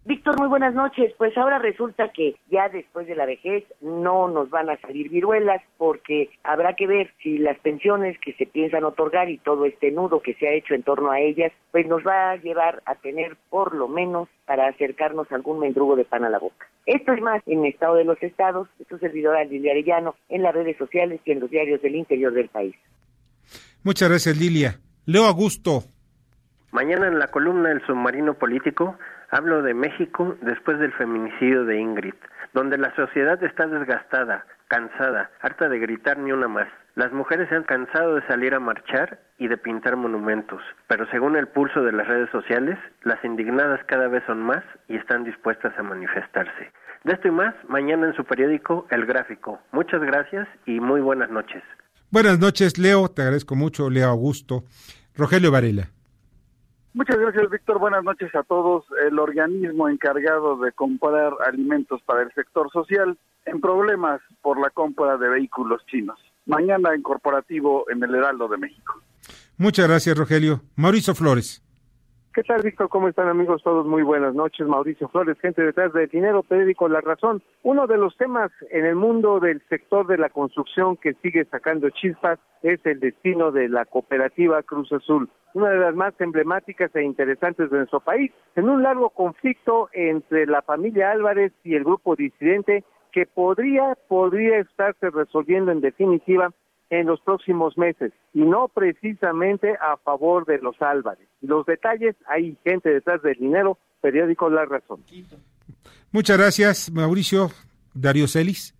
Speaker 19: Víctor, muy buenas noches. Pues ahora resulta que ya después de la vejez no nos van a salir viruelas porque habrá que ver si las pensiones que se piensan otorgar y todo este nudo que se ha hecho en torno a ellas, pues nos va a llevar a tener por lo menos para acercarnos a algún mendrugo de pan a la boca. Esto es más en el Estado de los Estados, su servidora Lilia Arellano, en las redes sociales y en los diarios del interior del país.
Speaker 1: Muchas gracias, Lilia. Leo Augusto.
Speaker 20: Mañana en la columna El submarino político hablo de México después del feminicidio de Ingrid, donde la sociedad está desgastada, cansada, harta de gritar ni una más. Las mujeres se han cansado de salir a marchar y de pintar monumentos, pero según el pulso de las redes sociales, las indignadas cada vez son más y están dispuestas a manifestarse. De esto y más, mañana en su periódico El Gráfico. Muchas gracias y muy buenas noches.
Speaker 1: Buenas noches, Leo. Te agradezco mucho, Leo Augusto. Rogelio Varela.
Speaker 12: Muchas gracias, Víctor. Buenas noches a todos. El organismo encargado de comprar alimentos para el sector social en problemas por la compra de vehículos chinos. Mañana en corporativo en el Heraldo de México.
Speaker 1: Muchas gracias, Rogelio. Mauricio Flores.
Speaker 15: ¿Qué tal, Víctor? ¿Cómo están, amigos? Todos muy buenas noches. Mauricio Flores, gente detrás de Dinero, periódico La Razón. Uno de los temas en el mundo del sector de la construcción que sigue sacando chispas es el destino de la cooperativa Cruz Azul, una de las más emblemáticas e interesantes de nuestro país. En un largo conflicto entre la familia Álvarez y el grupo disidente,
Speaker 21: que podría, podría estarse resolviendo en definitiva en los próximos meses y no precisamente a favor de los Álvarez. Los detalles, hay gente detrás del dinero, periódico La Razón.
Speaker 1: Muchas gracias, Mauricio. Darío Celis.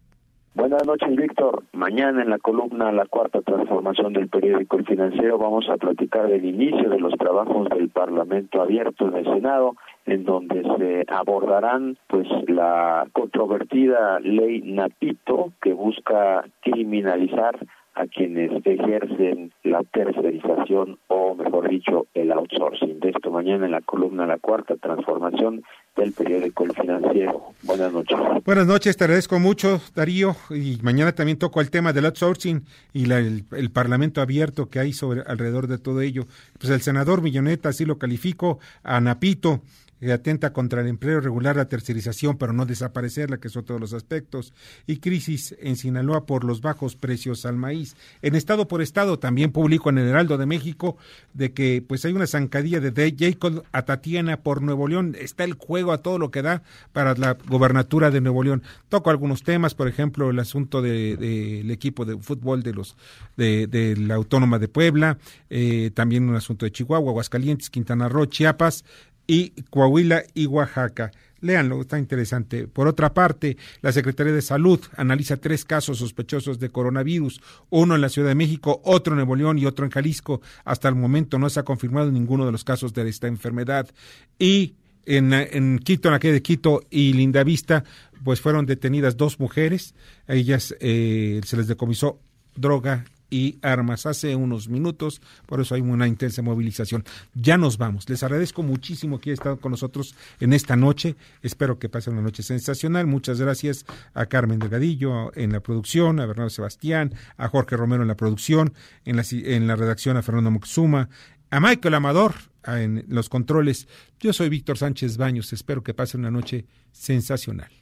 Speaker 22: Buenas noches, Víctor. Mañana en la columna La Cuarta Transformación del Periódico El Financiero vamos a platicar del inicio de los trabajos del Parlamento abierto en el Senado, en donde se abordarán pues la controvertida ley Napito que busca criminalizar a quienes ejercen la tercerización o, mejor dicho, el outsourcing. De esto mañana en la columna La Cuarta Transformación del periódico Financiero. Buenas noches.
Speaker 1: Buenas noches, te agradezco mucho, Darío. Y mañana también toco el tema del outsourcing y el, el, parlamento abierto que hay sobre alrededor de todo ello. Pues el senador Milloneta, así lo califico, a Napito, atenta contra el empleo regular, la tercerización, pero no desaparecerla, que son todos los aspectos, y crisis en Sinaloa por los bajos precios al maíz. En estado por estado, también publico en el Heraldo de México de que pues hay una zancadilla de Jacob a Tatiana por Nuevo León. Está el juego a todo lo que da para la gobernatura de Nuevo León. Toco algunos temas, por ejemplo, el asunto del de, de equipo de fútbol de los de, de la Autónoma de Puebla, eh, también un asunto de Chihuahua, Aguascalientes, Quintana Roo, Chiapas, y Coahuila y Oaxaca. Léanlo, está interesante. Por otra parte, la Secretaría de Salud analiza tres casos sospechosos de coronavirus, uno en la Ciudad de México, otro en Nuevo León y otro en Jalisco. Hasta el momento no se ha confirmado ninguno de los casos de esta enfermedad. Y en, en Quito, en la calle de Quito y Lindavista, pues fueron detenidas dos mujeres. A ellas eh, se les decomisó droga y armas hace unos minutos, por eso hay una intensa movilización. Ya nos vamos. Les agradezco muchísimo que hayan estado con nosotros en esta noche. Espero que pasen una noche sensacional. Muchas gracias a Carmen Delgadillo en la producción, a Bernardo Sebastián, a Jorge Romero en la producción, en la, en la redacción a Fernando Moxuma, a Michael Amador en los controles. Yo soy Víctor Sánchez Baños. Espero que pasen una noche sensacional.